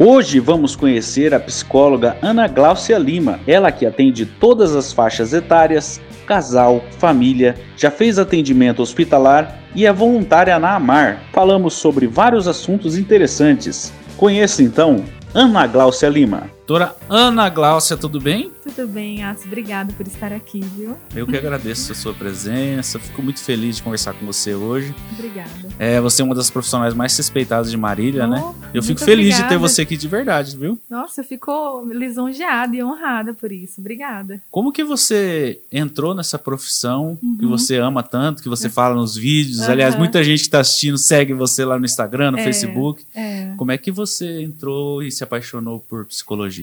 Hoje vamos conhecer a psicóloga Ana Gláucia Lima, ela que atende todas as faixas etárias, casal, família, já fez atendimento hospitalar e é voluntária na Amar. Falamos sobre vários assuntos interessantes. Conheça então Ana Gláucia Lima. Doutora Ana Gláucia, tudo bem? Tudo bem, Atos. Obrigada por estar aqui, viu? Eu que agradeço a sua presença. Fico muito feliz de conversar com você hoje. Obrigada. É, você é uma das profissionais mais respeitadas de Marília, Oh, né? Eu fico feliz obrigada. de ter você aqui de verdade, viu? Nossa, eu fico lisonjeada e honrada por isso. Obrigada. Como que você entrou nessa profissão que Uhum. você ama tanto, que você fala nos vídeos? Aham. Aliás, muita gente que está assistindo segue você lá no Instagram, no É. Facebook. É. Como é que você entrou e se apaixonou por psicologia?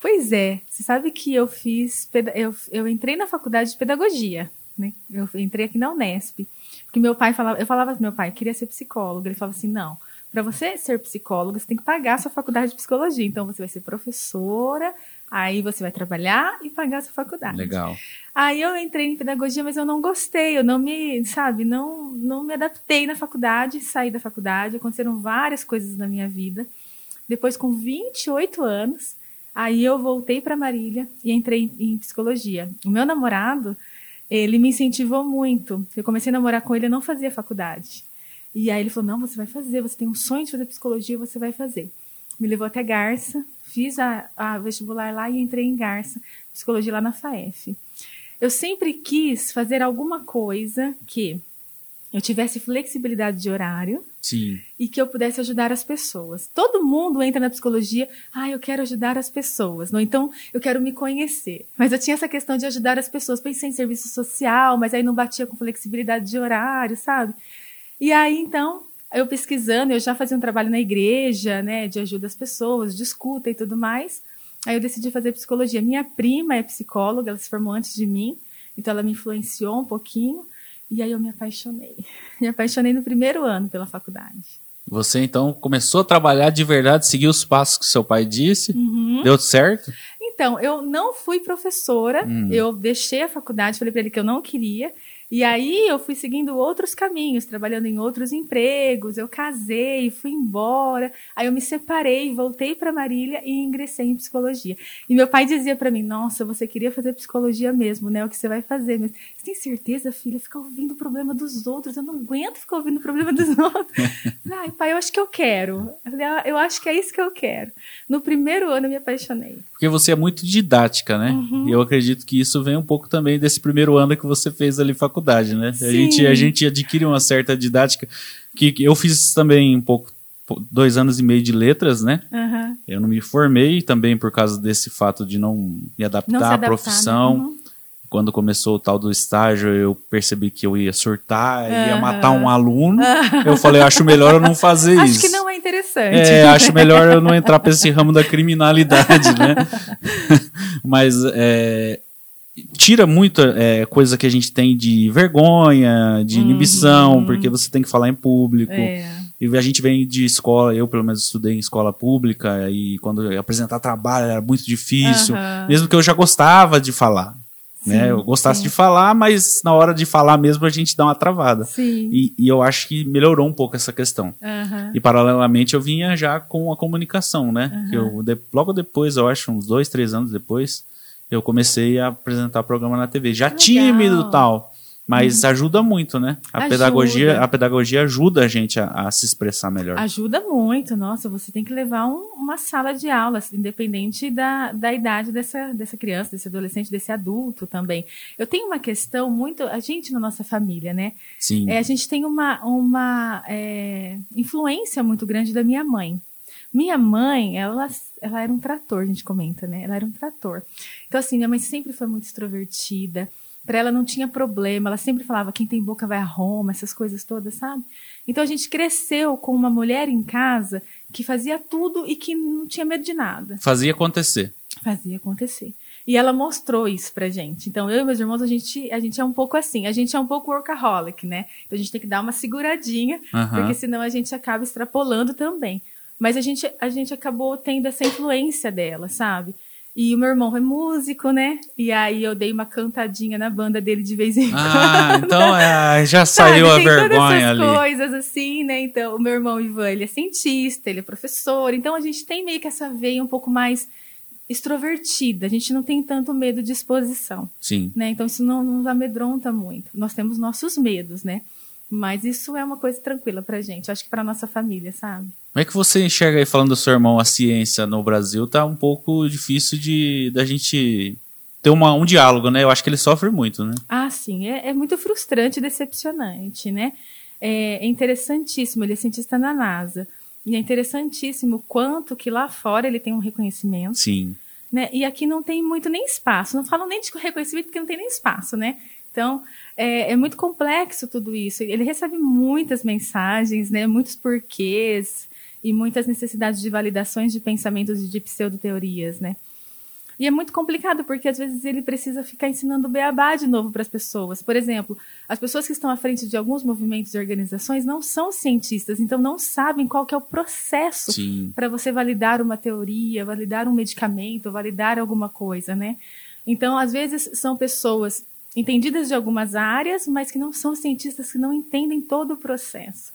Pois é, você sabe que eu fiz. Eu, eu entrei na faculdade de pedagogia, né? Eu entrei aqui na Unesp. Porque meu pai falava, eu falava pro meu pai, eu queria ser psicólogo. Ele falava assim: não, para você ser psicólogo, você tem que pagar a sua faculdade de psicologia. Então você vai ser professora, aí você vai trabalhar e pagar a sua faculdade. Legal. Aí eu entrei em pedagogia, mas eu não gostei, eu não me, sabe, não, não me adaptei na faculdade, saí da faculdade, aconteceram várias coisas na minha vida. Depois, com 28 anos, aí eu voltei para Marília e entrei em, psicologia. O meu namorado, ele me incentivou muito. Eu comecei a namorar com ele, eu não fazia faculdade. E aí ele falou: não, você vai fazer, você tem um sonho de fazer psicologia, você vai fazer. Me levou até Garça, fiz a, a vestibular lá e entrei em Garça, psicologia lá na FAEF. Eu sempre quis fazer alguma coisa que eu tivesse flexibilidade de horário Sim. e que eu pudesse ajudar as pessoas. Todo mundo entra na psicologia, ah, eu quero ajudar as pessoas, não? Então eu quero me conhecer. Mas eu tinha essa questão de ajudar as pessoas, pensei em serviço social, mas aí não batia com flexibilidade de horário, sabe? E aí então, eu pesquisando, eu já fazia um trabalho na igreja, né, de ajuda às pessoas, de escuta e tudo mais. Aí eu decidi fazer psicologia. Minha prima é psicóloga, ela se formou antes de mim, então ela me influenciou um pouquinho. E aí eu me apaixonei. Me apaixonei no primeiro ano pela faculdade. Você então começou a trabalhar de verdade, seguiu os passos que seu pai disse? Uhum. Deu certo? Então, eu não fui professora, Hum. eu deixei a faculdade, falei para ele que eu não queria. E aí eu fui seguindo outros caminhos, trabalhando em outros empregos, eu casei, fui embora. Aí eu me separei, voltei para Marília e ingressei em psicologia. E meu pai dizia para mim: "Nossa, você queria fazer psicologia mesmo, né? O que você vai fazer? Mas você tem certeza, filha? Ficar ouvindo o problema dos outros, eu não aguento ficar ouvindo o problema dos outros". Ai, pai, eu acho que eu quero. "Ah, eu acho que é isso que eu quero. No primeiro ano eu me apaixonei. Porque você é muito didática, né? Uhum. E eu acredito que isso vem um pouco também desse primeiro ano que você fez ali faculdade, né? A Sim. gente, a gente adquire uma certa didática que eu fiz também um pouco dois anos e meio de letras, né? Aham. Eu não me formei também por causa desse fato de não me Não se adaptar à adaptar, profissão. né? Uhum. Quando começou o tal do estágio, eu percebi que eu ia surtar, ia Aham. matar um aluno. Eu falei, acho melhor eu não fazer Acho isso. que não é interessante. É, acho melhor eu não entrar para esse ramo da criminalidade, né? Mas é, tira muito é, coisa que a gente tem de vergonha, de inibição, Uhum. porque você tem que falar em público. É. E a gente vem de escola, eu pelo menos estudei em escola pública, e quando ia apresentar trabalho era muito difícil, Aham. mesmo que eu já gostava de falar. Né? Sim, Eu gostasse sim. de falar, mas na hora de falar mesmo a gente dá uma travada. Sim. E, e eu acho que melhorou um pouco essa questão. Aham. E paralelamente eu vinha já com a comunicação, né? Que eu, de- logo depois, eu acho, uns dois, três anos depois, eu comecei a apresentar programa na TV. Já Legal. tímido e tal. Mas ajuda muito, né? A Ajuda. pedagogia, a pedagogia ajuda a gente a, a se expressar melhor. Ajuda muito, nossa, você tem que levar um- uma sala de aula, assim, independente da, da idade dessa, dessa criança, desse adolescente, desse adulto também. Eu tenho uma questão muito, a gente na nossa família, né? Sim. É, a gente tem uma, uma é, influência muito grande da minha mãe. Minha mãe, ela, ela era um trator, a gente comenta, né? Ela era um trator. Então, assim, minha mãe sempre foi muito extrovertida. Para ela não tinha problema. Ela sempre falava: quem tem boca vai a Roma, essas coisas todas, sabe? Então a gente cresceu com uma mulher em casa que fazia tudo e que não tinha medo de nada. Fazia acontecer. Fazia acontecer. E ela mostrou isso pra gente. Então, eu e meus irmãos, a gente, a gente é um pouco assim. A gente é um pouco workaholic, né? Então, a gente tem que dar uma seguradinha, Aham. porque senão a gente acaba extrapolando também. Mas a gente, a gente acabou tendo essa influência dela, sabe? E o meu irmão é músico, né? E aí eu dei uma cantadinha na banda dele de vez em quando. Ah, então é, já saiu Sabe, a tem todas vergonha essas ali. coisas assim, né? Então, o meu irmão Ivan, ele é cientista, ele é professor. Então, a gente tem meio que essa veia um pouco mais extrovertida. A gente não tem tanto medo de exposição, Sim. né? Então, isso não nos amedronta muito. Nós temos nossos medos, né? Mas isso é uma coisa tranquila pra gente. Acho que pra nossa família, sabe? Como é que você enxerga aí, falando do seu irmão, a ciência no Brasil tá um pouco difícil de da gente ter uma, um diálogo, né? Eu acho que ele sofre muito, né? Ah, sim, é, é muito frustrante e decepcionante, né? É, é interessantíssimo, ele é cientista na NASA. E é interessantíssimo o quanto que lá fora ele tem um reconhecimento, Sim. né? E aqui não tem muito nem espaço. Não falo nem de reconhecimento porque não tem nem espaço, né? Então, é, é muito complexo tudo isso. Ele recebe muitas mensagens, né? Muitos porquês e muitas necessidades de validações de pensamentos e de pseudoteorias, né? E é muito complicado, porque às vezes ele precisa ficar ensinando o beabá de novo para as pessoas. Por exemplo, as pessoas que estão à frente de alguns movimentos e organizações não são cientistas, então não sabem qual que é o processo para você validar uma teoria, validar um medicamento, validar alguma coisa, né? Então, às vezes, são pessoas entendidas de algumas áreas, mas que não são cientistas, que não entendem todo o processo.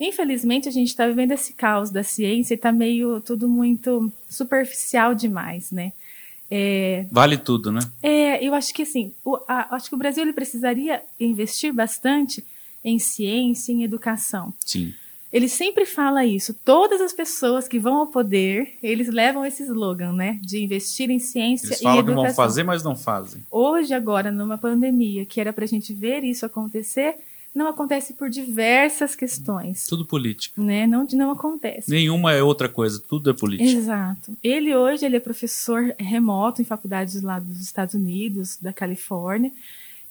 Infelizmente, a gente está vivendo esse caos da ciência e está meio tudo muito superficial demais, né? É, Vale tudo, né? é, eu acho que assim, o, a- acho que o Brasil ele precisaria investir bastante em ciência, em educação. Sim. Ele sempre fala isso. Todas as pessoas que vão ao poder, eles levam esse slogan, né? De investir em ciência Eles e falam que educação. vão fazer, mas não fazem. Hoje, agora, numa pandemia, que era para a gente ver isso acontecer, não acontece por diversas questões. Tudo político. Né? Não, não acontece. Nenhuma é outra coisa, tudo é político. Exato. Ele hoje ele é professor remoto em faculdades lá dos Estados Unidos, da Califórnia.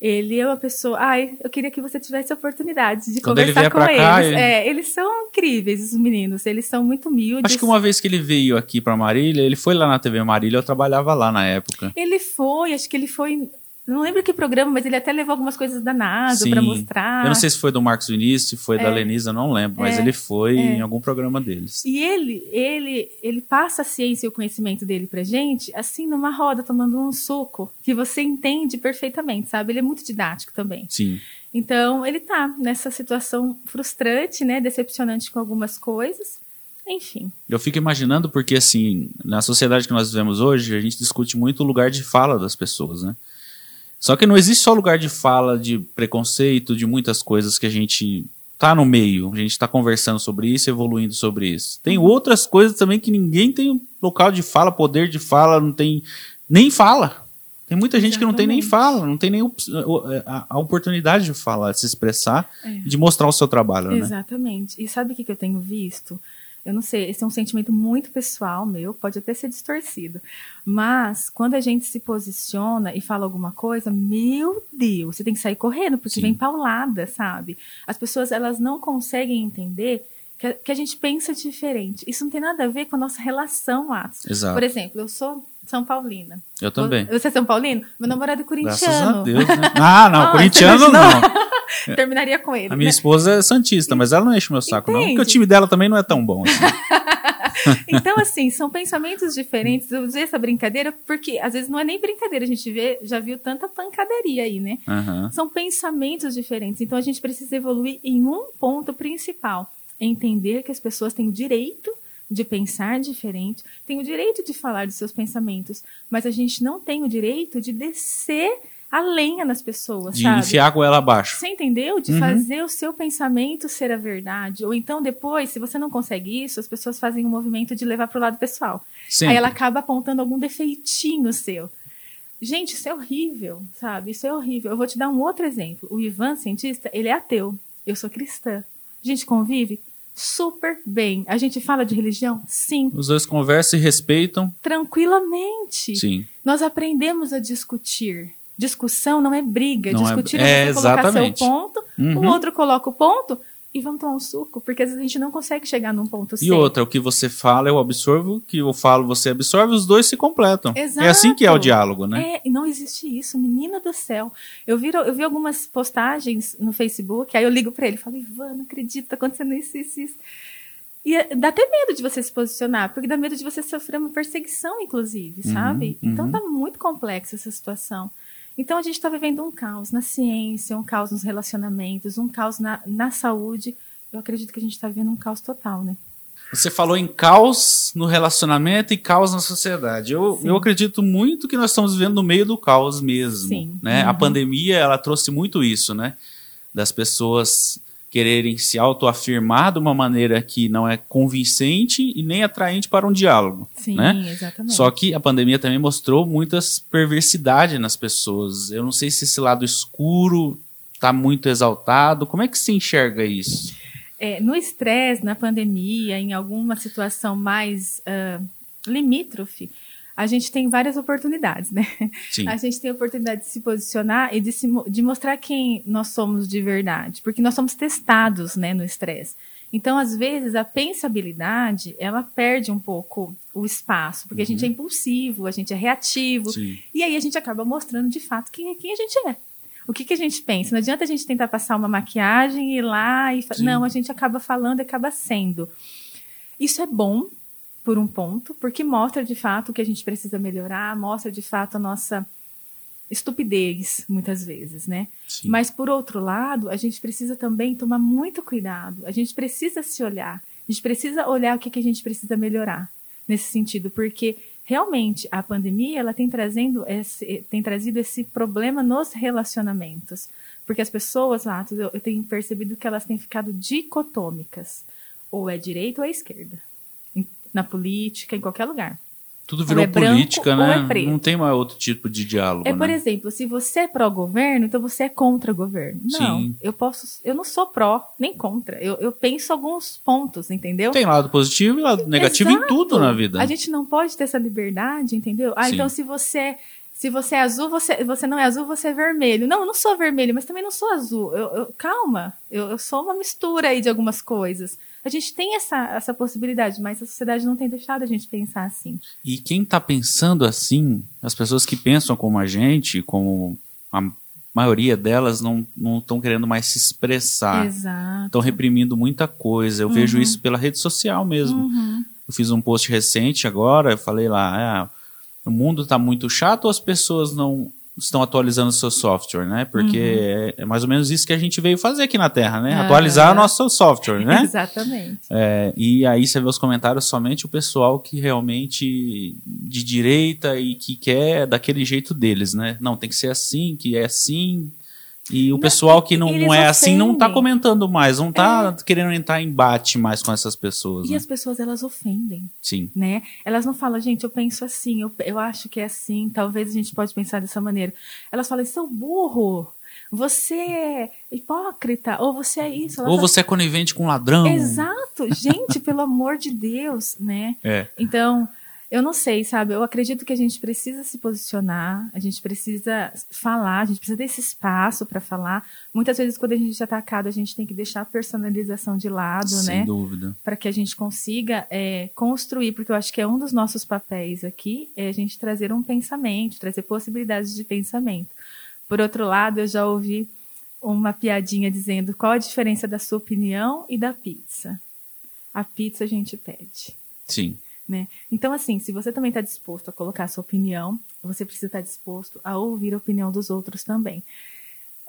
Ele é uma pessoa. Ai, eu queria que você tivesse a oportunidade de Quando ele conversar vier com pra cá, eles. ele- É, eles são incríveis, os meninos. Eles são muito humildes. Acho que uma vez que ele veio aqui pra Marília, ele foi lá na TV Marília, eu trabalhava lá na época. Ele foi, acho que ele foi. Não lembro que programa, mas ele até levou algumas coisas da NASA para mostrar. Eu não sei se foi do Marcos Vinícius, se foi da É. Lenisa, não lembro, mas É. ele foi É. em algum programa deles. E ele, ele, ele passa a ciência e o conhecimento dele pra gente, assim, numa roda, tomando um suco, que você entende perfeitamente, sabe? Ele é muito didático também. Sim. Então, ele tá nessa situação frustrante, né? Decepcionante com algumas coisas. Enfim. Eu fico imaginando porque, assim, na sociedade que nós vivemos hoje, a gente discute muito o lugar de fala das pessoas, né? Só que não existe só lugar de fala, de preconceito, de muitas coisas que a gente tá no meio, a gente tá conversando sobre isso, evoluindo sobre isso. Tem outras coisas também que ninguém tem local de fala, poder de fala, não tem nem fala. Tem muita gente que não tem nem Exatamente. fala, não tem nem op- a, oportunidade de falar, de se expressar, É. de mostrar o seu trabalho, né? Exatamente. E sabe o que eu tenho visto? Eu não sei, esse é um sentimento muito pessoal meu, pode até ser distorcido. Mas quando a gente se posiciona e fala alguma coisa, meu Deus, você tem que sair correndo, porque Sim. vem paulada, sabe? As pessoas elas não conseguem entender que a, que a gente pensa diferente. Isso não tem nada a ver com a nossa relação, Atos. Exato. Por exemplo, eu sou São Paulina. Eu também. Você é São Paulino? Meu namorado é Graças a corintiano. Deus, né? Ah, não, Ah, corintiano não. Terminaria com ele. A minha né? esposa é santista, mas ela não enche meu saco, não. Porque o time dela também não é tão bom assim. Então, assim, são pensamentos diferentes. Eu usei essa brincadeira porque às vezes não é nem brincadeira, a gente vê, já viu tanta pancadaria aí, né? Aham. São pensamentos diferentes. Então a gente precisa evoluir em um ponto principal: entender que as pessoas têm o direito de pensar diferente, têm o direito de falar de seus pensamentos, mas a gente não tem o direito de descer a lenha nas pessoas, De sabe? enfiar a goela abaixo. Você entendeu? De Uhum. fazer o seu pensamento ser a verdade. Ou então, depois, se você não consegue isso, as pessoas fazem um movimento de levar para o lado pessoal. Sempre. Aí ela acaba apontando algum defeitinho seu. Gente, isso é horrível, sabe? Isso é horrível. Eu vou te dar um outro exemplo. O Ivan, cientista, ele é ateu. Eu sou cristã. A gente convive super bem. A gente fala de religião? Sim. Os dois conversam e respeitam. Tranquilamente. Sim. Nós aprendemos a discutir. Discussão não é briga. Não é- Discutir é, é, você colocar seu ponto, Uhum. o outro coloca o ponto e vamos tomar um suco. Porque às vezes a gente não consegue chegar num ponto E certo. outra, o que você fala eu absorvo, o que eu falo você absorve, os dois se completam. Exato. É assim que é o diálogo, né? É, e não existe isso, menina do céu. Eu vi, eu vi algumas postagens no Facebook, aí eu ligo pra ele e falo, Ivan, não acredito, tá acontecendo isso, isso, isso. E é- dá até medo de você se posicionar, porque dá medo de você sofrer uma perseguição, inclusive, Uhum, sabe? Então uhum. tá muito complexa essa situação. Então a gente está vivendo um caos na ciência, um caos nos relacionamentos, um caos na, na saúde. Eu acredito que a gente está vivendo um caos total, né? Você falou em caos no relacionamento e caos na sociedade. Eu, Sim. eu acredito muito que nós estamos vivendo no meio do caos mesmo. Sim. Né? A Uhum. pandemia ela trouxe muito isso, né? Das pessoas quererem se autoafirmar de uma maneira que não é convincente e nem atraente para um diálogo. Sim, né? exatamente. Só que a pandemia também mostrou muitas perversidades nas pessoas. Eu não sei se esse lado escuro está muito exaltado. Como é que se enxerga isso? É, no estresse, na pandemia, em alguma situação mais ah, limítrofe, a gente tem várias oportunidades, né? Sim. A gente tem a oportunidade de se posicionar e de, se de mostrar quem nós somos de verdade, porque nós somos testados, né, no estresse. Então, às vezes, a pensabilidade, ela perde um pouco o espaço, porque a gente é impulsivo, a gente é reativo, Sim. e aí a gente acaba mostrando de fato quem, quem a gente é. O que, que a gente pensa? Não adianta a gente tentar passar uma maquiagem e ir lá e. Sim. Não, a gente acaba falando e acaba sendo. Isso é bom, por um ponto, porque mostra de fato o que a gente precisa melhorar, mostra de fato a nossa estupidez, muitas vezes, né? Sim. Mas, por outro lado, a gente precisa também tomar muito cuidado. A gente precisa se olhar. A gente precisa olhar o que, que a gente precisa melhorar nesse sentido, porque realmente a pandemia ela tem, trazendo esse, tem trazido esse problema nos relacionamentos. Porque as pessoas, Atos, eu, eu tenho percebido que elas têm ficado dicotômicas. Ou é direita ou é esquerda. Em- Na política, em qualquer lugar. Tudo Ou virou é política, ou né? é. Não tem mais outro tipo de diálogo, É, por né? exemplo, se você é pró-governo, então você é contra governo. Não, Sim. eu posso, eu não sou pró nem contra. Eu, eu penso alguns pontos, entendeu? Tem lado positivo e lado negativo em Exato. tudo na vida. A gente não pode ter essa liberdade, entendeu? Ah, Sim. então se você se você é azul, você, você não é azul, você é vermelho. Não, eu não sou vermelho, mas também não sou azul. Eu, eu- calma, eu, eu sou uma mistura aí de algumas coisas. A gente tem essa, essa possibilidade, mas a sociedade não tem deixado a gente pensar assim. E quem tá pensando assim, as pessoas que pensam como a gente, como a maioria delas, não estão querendo mais se expressar. Exato. Estão reprimindo muita coisa. Eu vejo Uhum. isso pela rede social mesmo. Uhum. Eu fiz um post recente agora, eu falei lá, ah, o mundo está muito chato ou as pessoas não estão atualizando o seu software, né? Porque é, é mais ou menos isso que a gente veio fazer aqui na Terra, né? Atualizar o nosso software, né? Exatamente. É, e aí você vê os comentários somente o pessoal que realmente de direita e que quer daquele jeito deles, né? Não, tem que ser assim, que é assim. E o Não, pessoal que não, não é assim não tá comentando mais, não tá querendo entrar em embate mais com essas pessoas. E né? as pessoas, elas ofendem. Sim. né? Elas não falam, gente, eu penso assim, eu, eu acho que é assim, talvez a gente pode pensar dessa maneira. Elas falam, seu burro, você é hipócrita, ou você é isso. Ou você é conivente com um ladrão. Exato, gente, pelo amor de Deus, né? É. Então, eu não sei, sabe? Eu acredito que a gente precisa se posicionar, a gente precisa falar, a gente precisa desse espaço para falar. Muitas vezes, quando a gente é atacado, a gente tem que deixar a personalização de lado, Sem né? dúvida. para que a gente consiga é, construir, porque eu acho que é um dos nossos papéis aqui, é a gente trazer um pensamento, trazer possibilidades de pensamento. Por outro lado, eu já ouvi uma piadinha dizendo qual a diferença da sua opinião e da pizza. A pizza a gente pede. Sim. Né? Então, assim, se você também está disposto a colocar a sua opinião, você precisa estar disposto a ouvir a opinião dos outros também.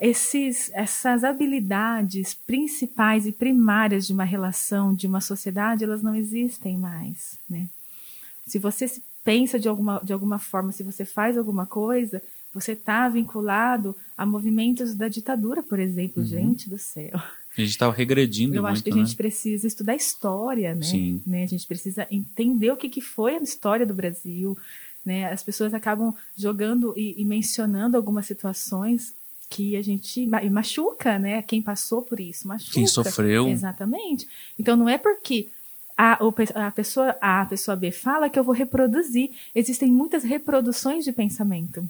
Esses, essas habilidades principais e primárias de uma relação, de uma sociedade, elas não existem mais. Né? Se você se pensa de alguma, de alguma forma, se você faz alguma coisa, você está vinculado a movimentos da ditadura, por exemplo. Uhum. Gente do céu. A gente estava regredindo Eu muito, acho que a né? gente precisa estudar história, né? Sim. né? A gente precisa entender o que, que foi a história do Brasil. Né? As pessoas acabam jogando e, e mencionando algumas situações que a gente ma- e machuca, né? Quem passou por isso, machuca. Quem sofreu. Exatamente. Então não é porque a, a pessoa A, a pessoa B fala que eu vou reproduzir. Existem muitas reproduções de pensamento.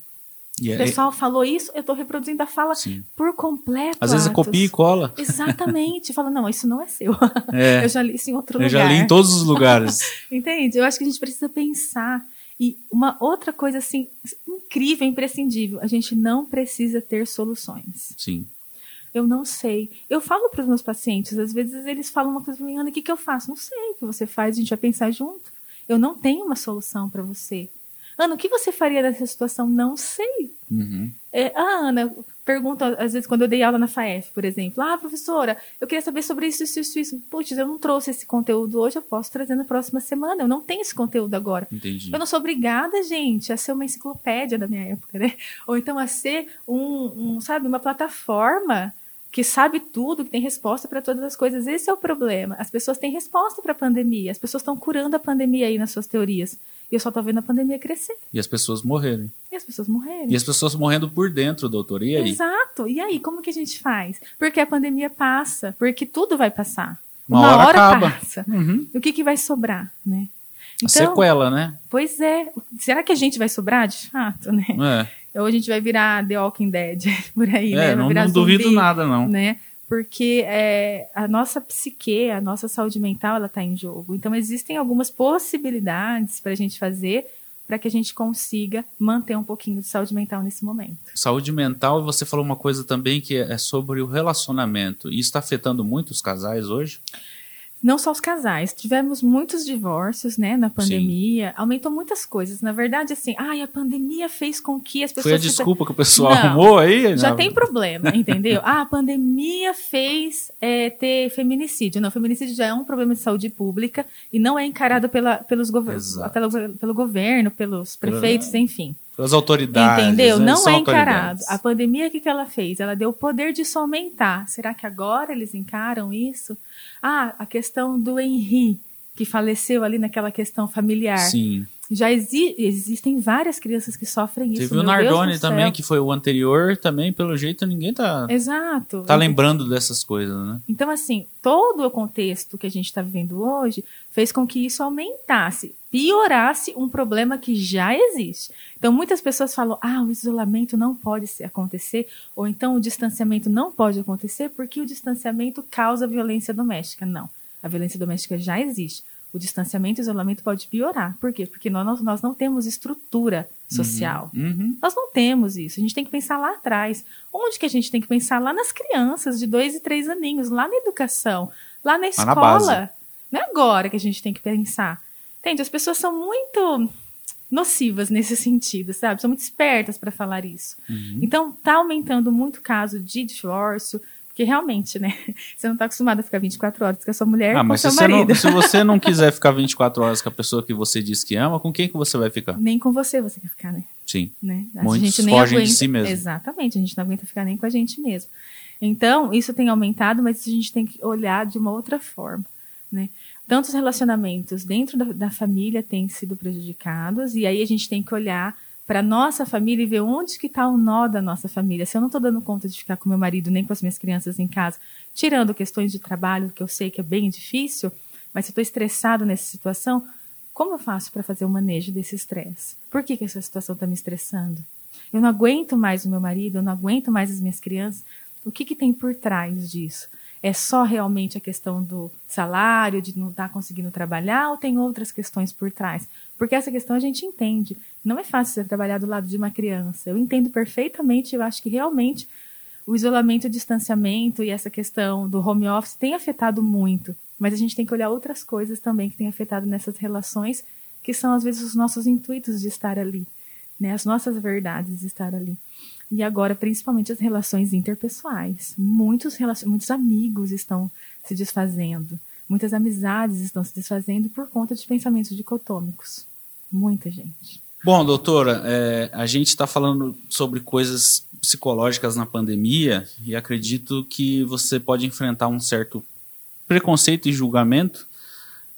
O é- pessoal falou isso, eu estou reproduzindo a fala sim. por completo. Às vezes copia e cola. Exatamente. Fala, não, isso não é seu. É. Eu já li isso em outro Eu lugar. já li em todos os lugares. Entende? Eu acho que a gente precisa pensar. E uma outra coisa, assim, incrível, imprescindível. A gente não precisa ter soluções. Sim. Eu não sei. Eu falo para os meus pacientes, às vezes eles falam uma coisa para mim, Ana, o que, que eu faço? Não sei o que você faz, a gente vai pensar junto. Eu não tenho uma solução para você. Ana, o que você faria nessa situação? Não sei. Uhum. É, ah, Ana, pergunta, às vezes, quando eu dei aula na FAEF, por exemplo, ah, professora, eu queria saber sobre isso, isso, isso, isso. Putz, eu não trouxe esse conteúdo hoje, eu posso trazer na próxima semana. Eu não tenho esse conteúdo agora. Entendi. Eu não sou obrigada, gente, a ser uma enciclopédia da minha época, né? Ou então a ser um, um sabe, uma plataforma que sabe tudo, que tem resposta para todas as coisas. Esse é o problema. As pessoas têm resposta para a pandemia. As pessoas estão curando a pandemia aí nas suas teorias. E eu só tô vendo a pandemia crescer. E as pessoas morrerem. E as pessoas morrerem. E as pessoas morrendo por dentro, doutor. E aí? Exato. E aí, como que a gente faz? Porque a pandemia passa, porque tudo vai passar. Uma Uma, hora hora, acaba. passa. Uhum. O que, que vai sobrar, né? A sequela, né? pois é. Será que a gente vai sobrar de fato, né? É, Ou a gente vai virar The Walking Dead por aí, né? é Vai não, não duvido zumbi, nada, não. Né? Porque é, a nossa psique, a nossa saúde mental, ela está em jogo. Então, existem algumas possibilidades para a gente fazer para que a gente consiga manter um pouquinho de saúde mental nesse momento. Saúde mental, você falou uma coisa também que é sobre o relacionamento. E isso está afetando muito os casais hoje? Não só os casais, tivemos muitos divórcios, né, na pandemia, aumentou muitas coisas. Na verdade, assim, ai, a pandemia fez com que as pessoas... Foi a desculpa que o pessoal Não, arrumou aí? Já Não. tem problema, entendeu? Ah, a pandemia fez é, ter feminicídio. Não, feminicídio já é um problema de saúde pública e não é encarado pela, pelos gover pelo, pelo governo, pelos prefeitos, enfim. As autoridades. Entendeu? né? Não São é encarado. A pandemia, o que, que ela fez? Ela deu o poder disso aumentar. Será que agora eles encaram isso? Ah, a questão do Henri, que faleceu ali naquela questão familiar. Sim. Já exi existem várias crianças que sofrem isso. Teve o do também, que foi o anterior, também, pelo jeito, ninguém tá, Exato. tá lembrando dessas coisas, né? Então, assim, todo o contexto que a gente está vivendo hoje fez com que isso aumentasse, piorasse um problema que já existe. Então, muitas pessoas falam: ah, o isolamento não pode acontecer, ou então o distanciamento não pode acontecer porque o distanciamento causa violência doméstica. Não. A violência doméstica já existe. O distanciamento e o isolamento pode piorar. Por quê? Porque nós, nós não temos estrutura social. Uhum. Nós não temos isso. A gente tem que pensar lá atrás. Onde que a gente tem que pensar? Lá nas crianças de dois e três aninhos, lá na educação, lá na Lá na base. escola. Não é agora que a gente tem que pensar. Entende? As pessoas são muito nocivas nesse sentido, sabe? São muito espertas para falar isso. Uhum. Então, tá aumentando muito o caso de divórcio, porque realmente, né? Você não tá acostumado a ficar 24 horas com a sua mulher Ah, com mas se seu você, não, marido. se você não quiser ficar 24 horas com a pessoa que você diz que ama, com quem que você vai ficar? Nem com você você quer ficar, né? Sim. né? A Muitos gente nem fogem de aguenta, si mesmo. Exatamente, a gente não aguenta ficar nem com a gente mesmo. Então, isso tem aumentado, mas a gente tem que olhar de uma outra forma, né? Tantos relacionamentos dentro da, da família têm sido prejudicados, e aí a gente tem que olhar para nossa família e ver onde que está o nó da nossa família. Se eu não estou dando conta de ficar com meu marido nem com as minhas crianças em casa, tirando questões de trabalho, que eu sei que é bem difícil, mas se eu estou estressado nessa situação, como eu faço para fazer o manejo desse estresse? Por que, que essa situação está me estressando? Eu não aguento mais o meu marido, eu não aguento mais as minhas crianças. O que, que tem por trás disso? É só realmente a questão do salário, de não estar conseguindo trabalhar, ou tem outras questões por trás? Porque essa questão a gente entende. Não é fácil você trabalhar do lado de uma criança. Eu entendo perfeitamente, eu acho que realmente o isolamento, o distanciamento e essa questão do home office tem afetado muito. Mas a gente tem que olhar outras coisas também que têm afetado nessas relações, que são às vezes os nossos intuitos de estar ali, né? As nossas verdades de estar ali. E agora, principalmente as relações interpessoais. Muitos. Muitos amigos estão se desfazendo. Muitas amizades estão se desfazendo por conta de pensamentos dicotômicos. Muita gente. Bom, doutora, é, a gente está falando sobre coisas psicológicas na pandemia e acredito que você pode enfrentar um certo preconceito e julgamento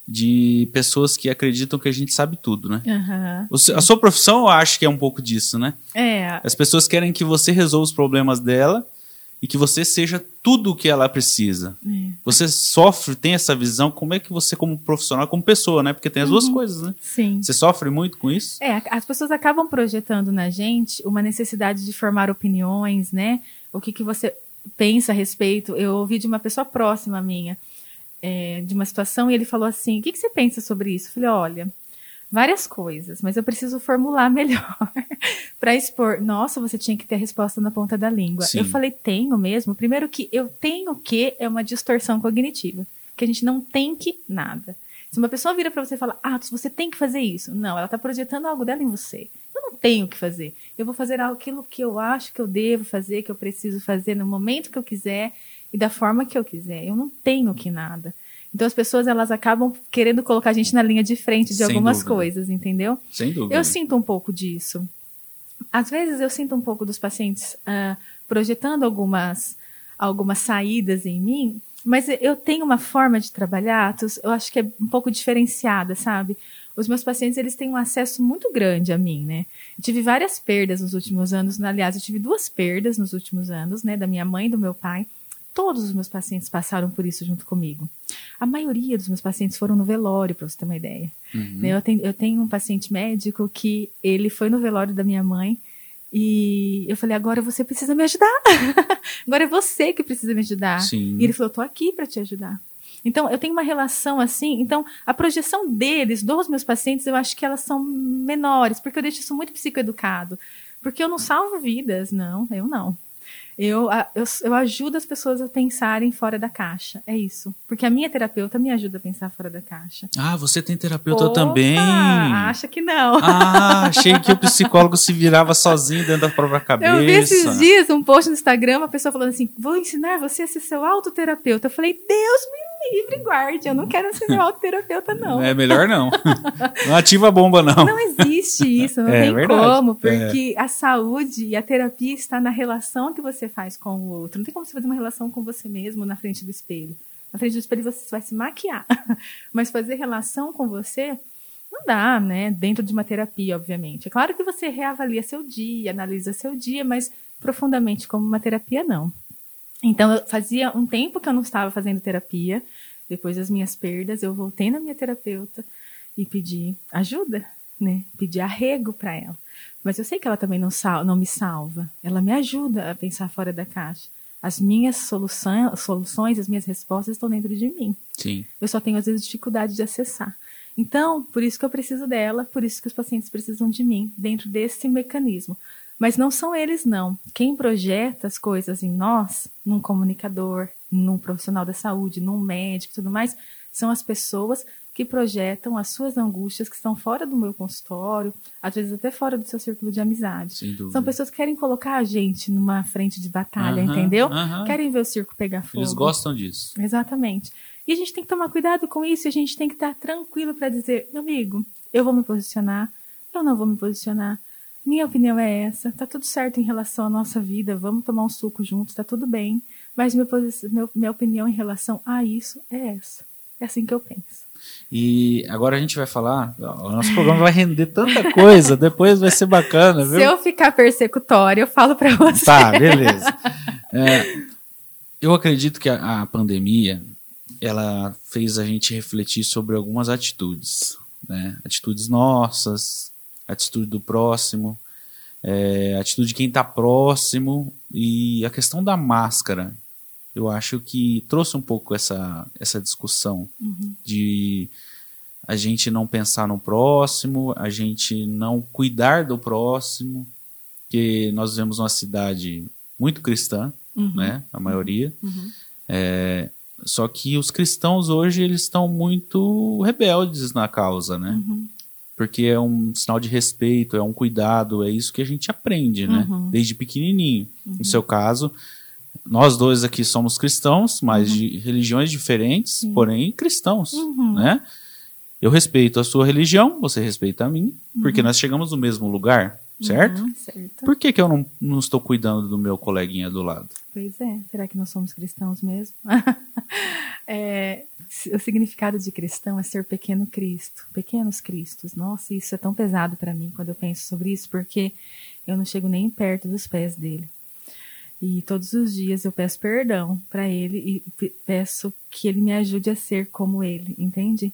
de pessoas que acreditam que a gente sabe tudo, né? Se- A sua profissão, eu acho que é um pouco disso, né? É, As pessoas querem que você resolva os problemas dela e que você seja tudo o que ela precisa. é. Você sofre, tem essa visão, como é que você, como profissional, como pessoa, né? Porque tem as duas coisas, né? sim. Você sofre muito com isso? É, as pessoas acabam projetando na gente uma necessidade de formar opiniões, né? O que, que você pensa a respeito. Eu ouvi de uma pessoa próxima minha, é, de uma situação, e ele falou assim: o que, que você pensa sobre isso? Eu falei: olha, várias coisas, mas eu preciso formular melhor para expor. Nossa, você tinha que ter a resposta na ponta da língua. Sim. Eu falei, tenho mesmo. Primeiro que eu tenho que é uma distorção cognitiva, que a gente não tem que nada. Se uma pessoa vira para você e fala, ah, você tem que fazer isso. Não, ela está projetando algo dela em você. Eu não tenho que fazer. Eu vou fazer aquilo que eu acho que eu devo fazer, que eu preciso fazer no momento que eu quiser e da forma que eu quiser. Eu não tenho que nada. Então as pessoas elas acabam querendo colocar a gente na linha de frente de Sem algumas dúvida. coisas, entendeu? Sem dúvida. Eu sinto um pouco disso. Às vezes eu sinto um pouco dos pacientes ah, projetando algumas, algumas saídas em mim, mas eu tenho uma forma de trabalhar, eu acho que é um pouco diferenciada, sabe? Os meus pacientes eles têm um acesso muito grande a mim, né? Eu tive várias perdas nos últimos anos. Aliás, eu tive duas perdas nos últimos anos, né? Da minha mãe e do meu pai. Todos os meus pacientes passaram por isso junto comigo. A maioria dos meus pacientes foram no velório, para você ter uma ideia. Uhum. Eu, tenho, eu tenho um paciente médico que ele foi no velório da minha mãe e eu falei: agora você precisa me ajudar. agora é você que precisa me ajudar. Sim. E ele falou: tô aqui para te ajudar. Então, eu tenho uma relação assim. Então, a projeção deles, dos meus pacientes, eu acho que elas são menores, porque eu deixo isso muito psicoeducado. Porque eu não salvo vidas, não, eu não. Eu, eu, eu ajudo as pessoas a pensarem fora da caixa. É isso. Porque a minha terapeuta me ajuda a pensar fora da caixa. Ah, você tem terapeuta Opa, também. Acha que não. Ah, achei que o psicólogo se virava sozinho dentro da própria cabeça. Eu vi esses dias um post no Instagram, uma pessoa falando assim: vou ensinar você a ser seu autoterapeuta. Eu falei, Deus me livre e guarde, eu não quero ser meu autoterapeuta, não. É melhor não. Não ativa a bomba, não. Não existe isso, não É tem verdade. como, porque a saúde e a terapia está na relação que você faz com o outro. Não tem como você fazer uma relação com você mesmo na frente do espelho. Na frente do espelho você vai se maquiar, mas fazer relação com você não dá, né? Dentro de uma terapia, obviamente. É claro que você reavalia seu dia, analisa seu dia, mas profundamente como uma terapia, não. Então, eu fazia um tempo que eu não estava fazendo terapia. Depois das minhas perdas, eu voltei na minha terapeuta e pedi ajuda, né? Pedi arrego para ela. Mas eu sei que ela também não, sal não me salva. Ela me ajuda a pensar fora da caixa. As minhas solução, soluções, as minhas respostas estão dentro de mim. Sim. Eu só tenho, às vezes, dificuldade de acessar. Então, por isso que eu preciso dela, por isso que os pacientes precisam de mim, dentro desse mecanismo. Mas não são eles, não. Quem projeta as coisas em nós, num comunicador, num profissional da saúde, num médico e tudo mais, são as pessoas que projetam as suas angústias que estão fora do meu consultório, às vezes até fora do seu círculo de amizade. Sem dúvida. São pessoas que querem colocar a gente numa frente de batalha, Aham, entendeu? aham. Querem ver o circo pegar fogo. Eles gostam disso. Exatamente. E a gente tem que tomar cuidado com isso, e a gente tem que estar tranquilo para dizer, meu amigo, eu vou me posicionar, eu não vou me posicionar. Minha opinião é essa, tá tudo certo em relação à nossa vida, vamos tomar um suco juntos, tá tudo bem. Mas minha, meu- minha opinião em relação a isso é essa. É assim que eu penso. E agora a gente vai falar. O nosso programa vai render tanta coisa, depois vai ser bacana, viu? Se eu ficar persecutória, eu falo para você. Tá, beleza. É, eu acredito que a, a pandemia ela fez a gente refletir sobre algumas atitudes, né? Atitudes nossas, atitude do próximo, é, atitude de quem está próximo e a questão da máscara. Eu acho que trouxe um pouco essa, essa discussão Uhum. de a gente não pensar no próximo, a gente não cuidar do próximo, que nós vivemos uma cidade muito cristã, Uhum. né, a maioria. Uhum. É, só que os cristãos hoje eles estão muito rebeldes na causa, né? Uhum. Porque é um sinal de respeito, é um cuidado, é isso que a gente aprende, né? Uhum. Desde pequenininho. No seu caso, nós dois aqui somos cristãos, mas de religiões diferentes, porém cristãos, Uhum. né? Eu respeito a sua religião, você respeita a minha, porque nós chegamos no mesmo lugar, certo? Uhum, certo. Por que, que eu não, não estou cuidando do meu coleguinha do lado? Pois é, será que nós somos cristãos mesmo? É, o significado de cristão é ser pequeno Cristo, pequenos Cristos. Nossa, isso é tão pesado para mim quando eu penso sobre isso, porque eu não chego nem perto dos pés dele. E todos os dias eu peço perdão para ele e pe- peço que ele me ajude a ser como ele, entende?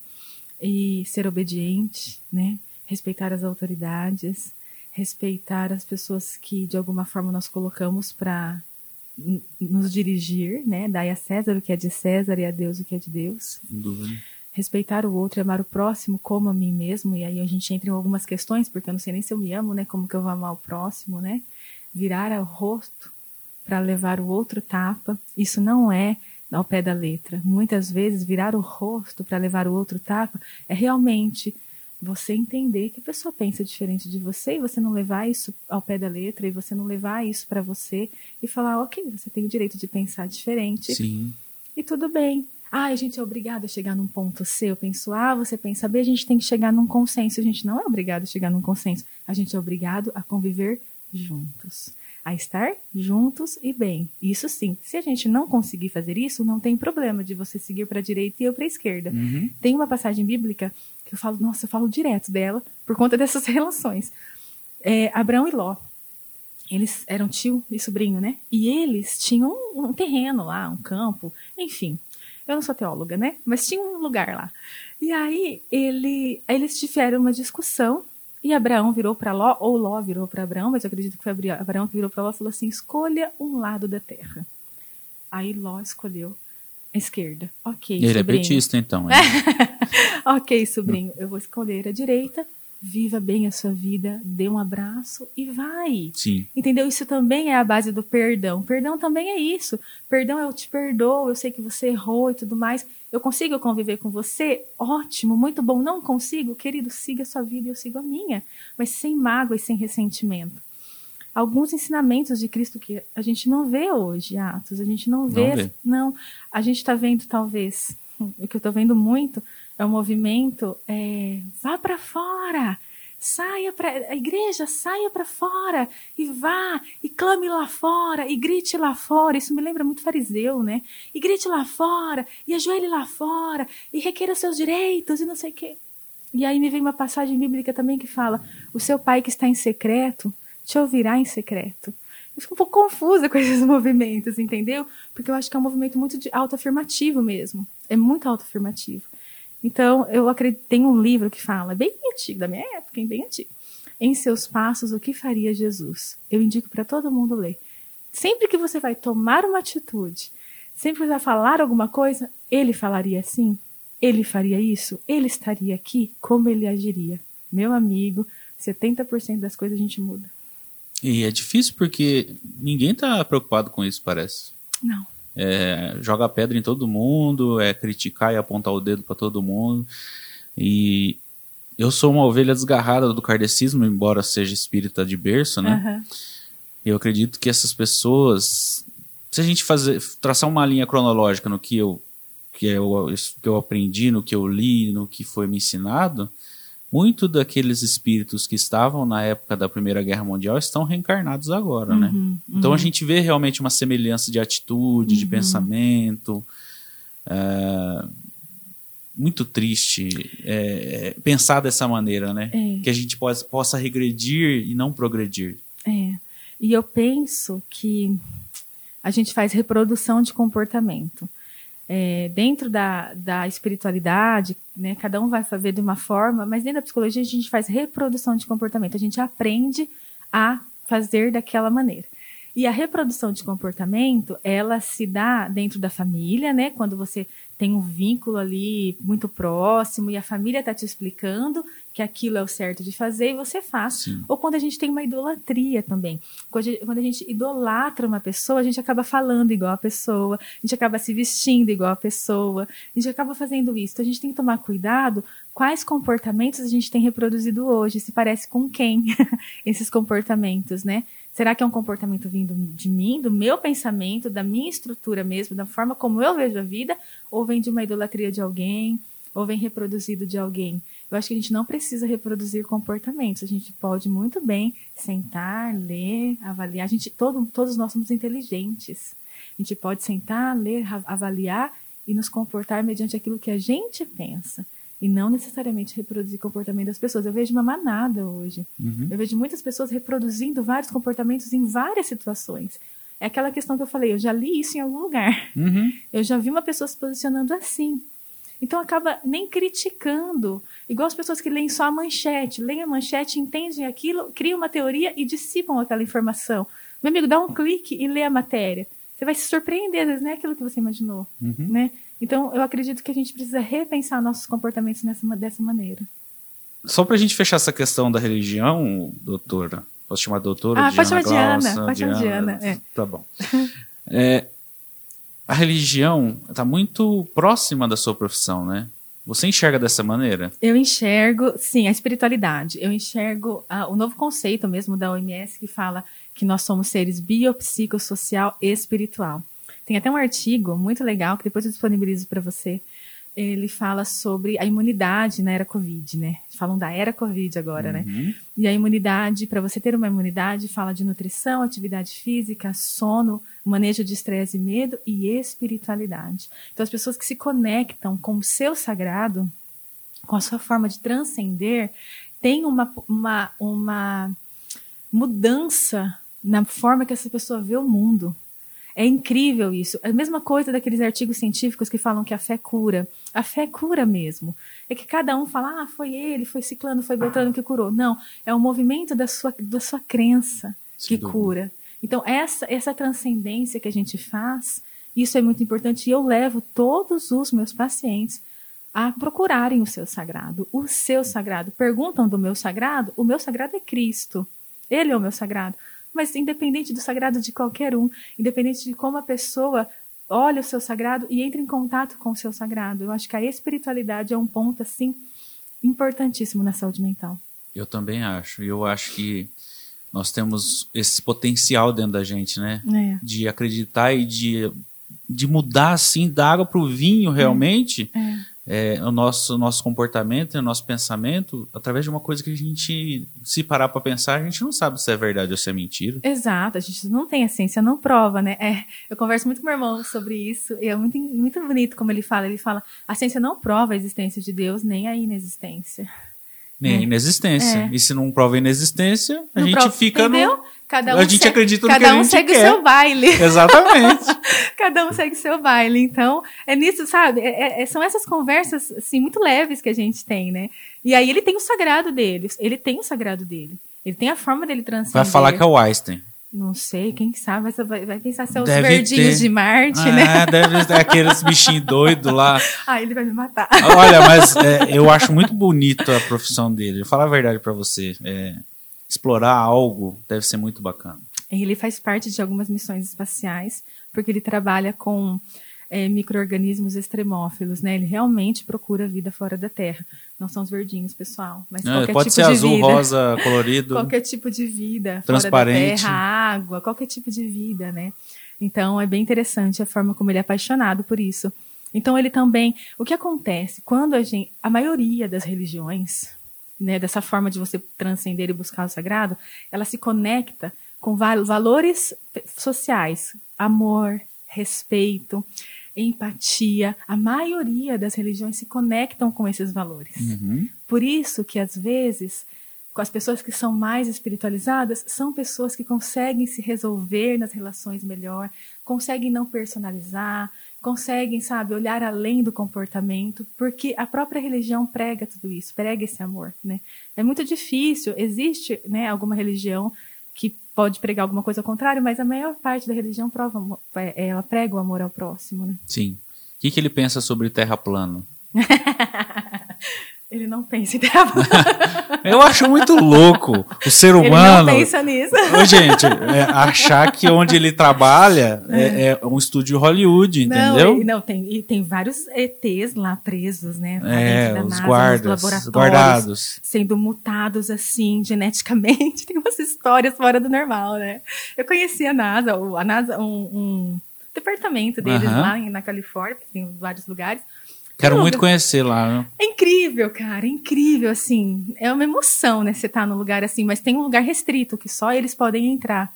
E ser obediente, né? Respeitar as autoridades, respeitar as pessoas que de alguma forma nós colocamos para nos dirigir, né? Dai a César o que é de César e a Deus o que é de Deus. Dúvida. respeitar o outro e amar o próximo como a mim mesmo, e aí a gente entra em algumas questões, porque eu não sei nem se eu me amo, né? Como que eu vou amar o próximo, né? Virar o rosto para levar o outro tapa, isso não é ao pé da letra. Muitas vezes virar o rosto para levar o outro tapa é realmente você entender que a pessoa pensa diferente de você e você não levar isso ao pé da letra e você não levar isso para você e falar, ok, você tem o direito de pensar diferente. Sim. E tudo bem. Ah, a gente é obrigado a chegar num ponto C. Eu penso A, você pensa B, a gente tem que chegar num consenso. A gente não é obrigado a chegar num consenso. A gente é obrigado a conviver juntos. A estar juntos e bem. Isso sim. Se a gente não conseguir fazer isso, não tem problema de você seguir para a direita e eu para a esquerda. Uhum. Tem uma passagem bíblica que eu falo, nossa, eu falo direto dela por conta dessas relações. É, Abraão e Ló. Eles eram tio e sobrinho, né? E eles tinham um, um terreno lá, um campo, enfim. Eu não sou teóloga, né? Mas tinha um lugar lá. E aí ele, eles tiveram uma discussão e Abraão virou para Ló, ou Ló virou para Abraão, mas eu acredito que foi Abraão que virou para Ló e falou assim: escolha um lado da terra. Aí Ló escolheu a esquerda. Ok. Ele é sobrinho. petista, então. é. ok, sobrinho, eu vou escolher a direita. Viva bem a sua vida, dê um abraço e vai. Sim. Entendeu? Isso também é a base do perdão. Perdão também é isso. Perdão, eu te perdoo, eu sei que você errou e tudo mais. Eu consigo conviver com você? Ótimo, muito bom. Não consigo? Querido, siga a sua vida e eu sigo a minha. Mas sem mágoa e sem ressentimento. Alguns ensinamentos de Cristo que a gente não vê hoje, Atos. A gente não vê. Não vê. Não, a gente está vendo, talvez, o que eu estou vendo muito é o movimento é, vá para fora, saia para a igreja, saia para fora e vá e clame lá fora e grite lá fora. Isso me lembra muito fariseu, né? E grite lá fora e ajoelhe lá fora e requeira seus direitos e não sei o quê. E aí me vem uma passagem bíblica também que fala: o seu pai que está em secreto te ouvirá em secreto. Eu fico um pouco confusa com esses movimentos, entendeu? Porque eu acho que é um movimento muito de autoafirmativo mesmo. É muito autoafirmativo. Então, eu acredito, tem um livro que fala, bem antigo, da minha época, hein, bem antigo. Em seus passos, o que faria Jesus? Eu indico para todo mundo ler. Sempre que você vai tomar uma atitude, sempre que você vai falar alguma coisa, ele falaria assim? Ele faria isso? Ele estaria aqui? Como ele agiria? Meu amigo, 70% das coisas a gente muda. E é difícil porque ninguém tá preocupado com isso, parece. Não. É, joga pedra em todo mundo, é criticar e apontar o dedo para todo mundo. E eu sou uma ovelha desgarrada do kardecismo, embora seja espírita de berço, né? Aham. Eu acredito que essas pessoas, se a gente fazer traçar uma linha cronológica no que eu que eu, que eu aprendi, no que eu li, no que foi me ensinado, muito daqueles espíritos que estavam na época da Primeira Guerra Mundial estão reencarnados agora, né? Uhum, Então uhum. a gente vê realmente uma semelhança de atitude, de Uhum. pensamento. é, muito triste é, pensar dessa maneira, né? É. Que a gente possa, possa regredir e não progredir. É. E eu penso que a gente faz reprodução de comportamento. É, dentro da, da espiritualidade, né, cada um vai fazer de uma forma, mas dentro da psicologia a gente faz reprodução de comportamento. A gente aprende a fazer daquela maneira. E a reprodução de comportamento, ela se dá dentro da família, né? Quando você tem um vínculo ali muito próximo e a família está te explicando que aquilo é o certo de fazer e você faz. Sim. Ou quando a gente tem uma idolatria também. Quando a gente- idolatra uma pessoa, a gente acaba falando igual a pessoa, a gente acaba se vestindo igual a pessoa, a gente acaba fazendo isso. Então a gente tem que tomar cuidado quais comportamentos a gente tem reproduzido hoje, se parece com quem esses comportamentos, né? Será que é um comportamento vindo de mim, do meu pensamento, da minha estrutura mesmo, da forma como eu vejo a vida, ou vem de uma idolatria de alguém, ou vem reproduzido de alguém? Eu acho que a gente não precisa reproduzir comportamentos. A gente pode muito bem sentar, ler, avaliar. A gente, todo, todos nós somos inteligentes. A gente pode sentar, ler, avaliar e nos comportar mediante aquilo que a gente pensa. E não necessariamente reproduzir comportamento das pessoas. Eu vejo uma manada hoje. Uhum. Eu vejo muitas pessoas reproduzindo vários comportamentos em várias situações. É aquela questão que eu falei, eu já li isso em algum lugar. Uhum. Eu já vi uma pessoa se posicionando assim. Então acaba nem criticando. Igual as pessoas que leem só a manchete. Leem a manchete, entendem aquilo, criam uma teoria e dissipam aquela informação. Meu amigo, dá um clique e lê a matéria. Você vai se surpreender, às vezes não é aquilo que você imaginou. Uhum. Né? Então, eu acredito que a gente precisa repensar nossos comportamentos nessa, dessa maneira. Só para a gente fechar essa questão da religião, doutora, posso chamar doutora? Ah, Diana pode chamar Diana, Glaucia, pode chamar Diana. É. Tá bom. É, a religião está muito próxima da sua profissão, né? Você enxerga dessa maneira? Eu enxergo, sim, a espiritualidade. Eu enxergo ah, o novo conceito mesmo da OMS que fala que nós somos seres biopsicossocial e espiritual. Tem até um artigo muito legal que depois eu disponibilizo para você. Ele fala sobre a imunidade na era Covid, né? Falam da era Covid agora, né? Uhum. E a imunidade, para você ter uma imunidade, fala de nutrição, atividade física, sono, manejo de estresse e medo e espiritualidade. Então, as pessoas que se conectam com o seu sagrado, com a sua forma de transcender, têm uma, uma, uma mudança na forma que essa pessoa vê o mundo. É incrível isso. É a mesma coisa daqueles artigos científicos que falam que a fé cura. A fé cura mesmo. É que cada um fala, ah, foi ele, foi ciclano, foi Beltrano que curou. Não, é o movimento da sua, da sua crença Sem que dúvida. cura. Então, essa, essa transcendência que a gente faz, isso é muito importante. E eu levo todos os meus pacientes a procurarem o seu sagrado. O seu sagrado. Perguntam do meu sagrado? O meu sagrado é Cristo. Ele é o meu sagrado. Mas independente do sagrado de qualquer um, independente de como a pessoa olha o seu sagrado e entra em contato com o seu sagrado, eu acho que a espiritualidade é um ponto assim importantíssimo na saúde mental. Eu também acho. Eu acho que nós temos esse potencial dentro da gente, né? É. De acreditar e de, de mudar, assim, da água para o vinho, realmente, é, o nosso, nosso comportamento e o nosso pensamento através de uma coisa que a gente, se parar para pensar, a gente não sabe se é verdade ou se é mentira. Exato, a gente não tem a ciência, não prova, né? É, eu converso muito com meu irmão sobre isso, e é muito, muito bonito como ele fala. Ele fala: a ciência não prova a existência de Deus, nem a inexistência. Nem a É. inexistência. É. E se não prova a inexistência, a Não gente prova- fica entendeu? no. Cada um a gente acredita no cada que a um gente segue quer. o seu baile. Exatamente. Cada um segue o seu baile. Então, é nisso, sabe? É- é- são essas conversas, assim, muito leves que a gente tem, né? E aí ele tem o sagrado dele. Ele tem o sagrado dele. Ele tem a forma dele transcender. Vai falar que é o Einstein. Não sei, quem sabe vai, vai, pensar se é os Deve verdinhos ter. de Marte, Ah, né? deve ter aqueles bichinhos doidos lá. Ah, ele vai me matar. Olha, mas é, eu acho muito bonito a profissão dele. Vou falar a verdade pra você. É, explorar algo deve ser muito bacana. Ele faz parte de algumas missões espaciais, porque ele trabalha com é, micro-organismos extremófilos, né? Ele realmente procura vida fora da Terra. Não são os verdinhos, pessoal, mas É, qualquer pode tipo ser de azul, vida. rosa, colorido. Qualquer tipo de vida Transparente. fora da Terra, água, qualquer tipo de vida, né? Então é bem interessante a forma como ele é apaixonado por isso. Então ele também, o que acontece quando a gente, a maioria das religiões, né, dessa forma de você transcender e buscar o sagrado, ela se conecta com val- valores sociais, amor, respeito, empatia. A maioria das religiões se conectam com esses valores. Uhum. Por isso que às vezes, com as pessoas que são mais espiritualizadas, são pessoas que conseguem se resolver nas relações melhor, conseguem não personalizar, conseguem, sabe, olhar além do comportamento, porque a própria religião prega tudo isso, prega esse amor, né? É muito difícil, existe, né, alguma religião que pode pregar alguma coisa ao contrário, mas a maior parte da religião prova, amor- é, ela prega o amor ao próximo, né? Sim. O que, que ele pensa sobre terra plana? Ele não pensa em terra Eu acho muito louco o ser Ele humano. não pensa nisso. Gente, é, achar que onde ele trabalha é, é um estúdio Hollywood, entendeu? Não, não tem, e tem vários ETs lá presos, né? é, os NASA, guardas, guardados. Sendo mutados assim, geneticamente. Tem umas histórias fora do normal, né? Eu conheci a NASA, a NASA, um, um departamento deles lá na Califórnia, tem vários lugares. Quero Não, muito eu- conhecer lá. né? É incrível, cara, é incrível, assim. É uma emoção, né, você estar num lugar assim, mas tem um lugar restrito que só eles podem entrar.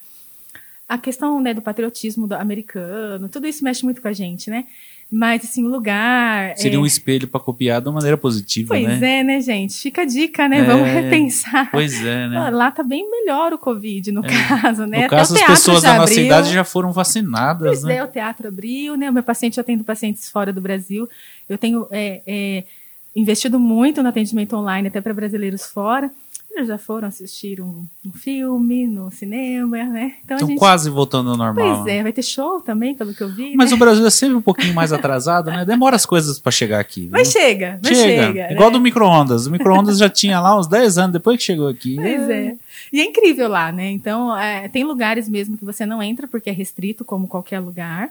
A questão, né, do patriotismo do americano, tudo isso mexe muito com a gente, né? Mas, assim, o lugar... Seria é... um espelho para copiar de uma maneira positiva, Pois né? é, né, gente? Fica a dica, né? É. Vamos repensar. Pois é, né? Lá tá bem melhor o Covid, no caso, né? No Até caso, as pessoas da nossa abriu. idade já foram vacinadas, Pois né? é, o teatro abriu, né? O meu paciente, eu atendo pacientes fora do Brasil. Eu tenho é, é, investido muito no atendimento online, até para brasileiros fora. Eles já foram assistir um, um filme no cinema, né? Então Estão gente... quase voltando ao normal. Pois é, vai ter show também, pelo que eu vi. Mas né? o Brasil é sempre um pouquinho mais atrasado, né? Demora as coisas para chegar aqui. Mas chega, mas chega. chega Igual né? do micro-ondas. O micro-ondas já tinha lá uns 10 anos depois que chegou aqui. Pois é. é. E é incrível lá, né? Então, é, tem lugares mesmo que você não entra porque é restrito, como qualquer lugar.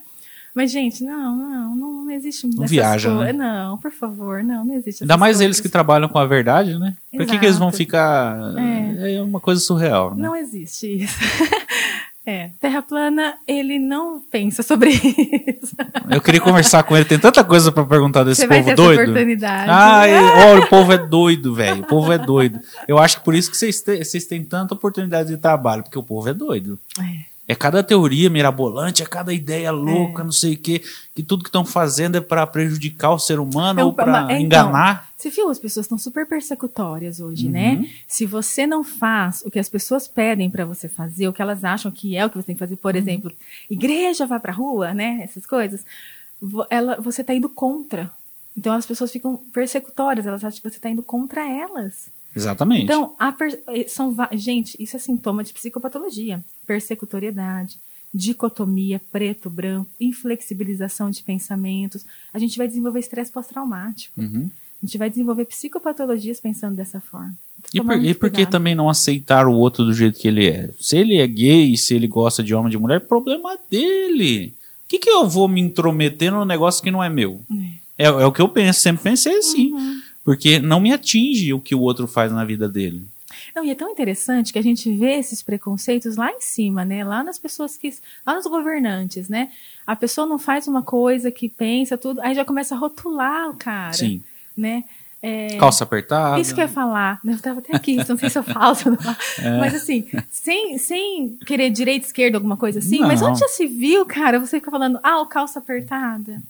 Mas, gente, não, não, não existe Não viaja, né? Não, por favor, não, não existe. Ainda mais coisas. eles que trabalham com a verdade, né? Por que, que eles vão ficar. É. é uma coisa surreal, né? Não existe isso. É, Terra plana, ele não pensa sobre isso. Eu queria conversar com ele, tem tanta coisa para perguntar desse Você povo vai ter doido. Essa oportunidade. Ah, olha, o povo é doido, velho. O povo é doido. Eu acho que por isso que vocês, te, vocês têm tanta oportunidade de trabalho, porque o povo é doido. É. É cada teoria mirabolante, é cada ideia louca, é. não sei o quê, que tudo que estão fazendo é para prejudicar o ser humano é ou para então, enganar. Você viu, as pessoas estão super persecutórias hoje, né? uhum. né? Se você não faz o que as pessoas pedem para você fazer, o que elas acham que é o que você tem que fazer, por uhum. exemplo, igreja vai pra rua, né? Essas coisas, ela, você está indo contra. Então as pessoas ficam persecutórias, elas acham que você está indo contra elas. Exatamente. Então, per... são gente, isso é sintoma de psicopatologia, persecutoriedade, dicotomia preto-branco, inflexibilização de pensamentos. A gente vai desenvolver estresse pós-traumático. Uhum. A gente vai desenvolver psicopatologias pensando dessa forma. E por, e por que também não aceitar o outro do jeito que ele é? Se ele é gay, se ele gosta de homem de mulher, problema dele. O que, que eu vou me intrometer num negócio que não é meu? É, é, é o que eu penso, sempre pensei assim. Uhum. Porque não me atinge o que o outro faz na vida dele. Não, e é tão interessante que a gente vê esses preconceitos lá em cima, né? Lá nas pessoas que. lá nos governantes, né? A pessoa não faz uma coisa que pensa tudo, aí já começa a rotular o cara. Sim. Né? É, Calça apertada. Isso que eu ia falar. Eu estava até aqui, não sei se eu falo. é. Mas assim, sem, sem querer direita, esquerda, alguma coisa assim. Não. Mas onde já se viu, cara, você fica falando, ah, o calça apertada.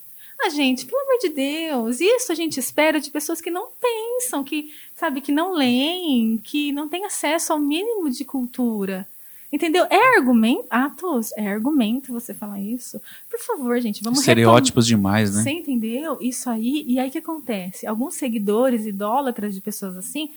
Ah, gente, pelo amor de Deus, isso a gente espera de pessoas que não pensam, que, sabe, que não leem, que não têm acesso ao mínimo de cultura. Entendeu? É argumento. Atos, é argumento você falar isso. Por favor, gente, vamos Estereótipos demais, né? Você entendeu? Isso aí. E aí o que acontece? Alguns seguidores, idólatras de pessoas assim,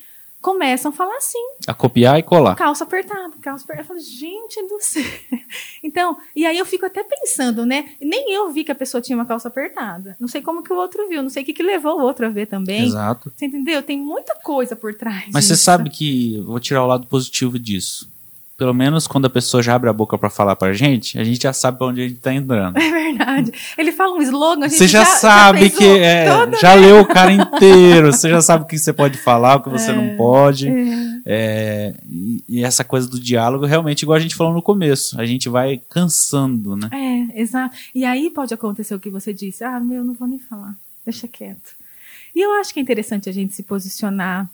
começam a falar assim. A copiar e colar. Calça apertada, calça apertada. Eu falo, gente do céu. Então, e aí eu fico até pensando, né? Nem eu vi que a pessoa tinha uma calça apertada. Não sei como que o outro viu, não sei o que, que levou o outro a ver também. Exato. Você entendeu? Tem muita coisa por trás. Mas disso. você sabe que, vou tirar o lado positivo disso pelo menos quando a pessoa já abre a boca para falar pra gente, a gente já sabe pra onde a gente tá entrando. É verdade. Ele fala um slogan, a gente Você já, já sabe já que é, já leu o cara inteiro, você já sabe o que você pode falar, o que você é, não pode. É. É, e, e, essa coisa do diálogo, realmente, igual a gente falou no começo, a gente vai cansando, né? É, exato. E aí pode acontecer o que você disse, ah, meu, não vou nem falar, deixa quieto. E eu acho que é interessante a gente se posicionar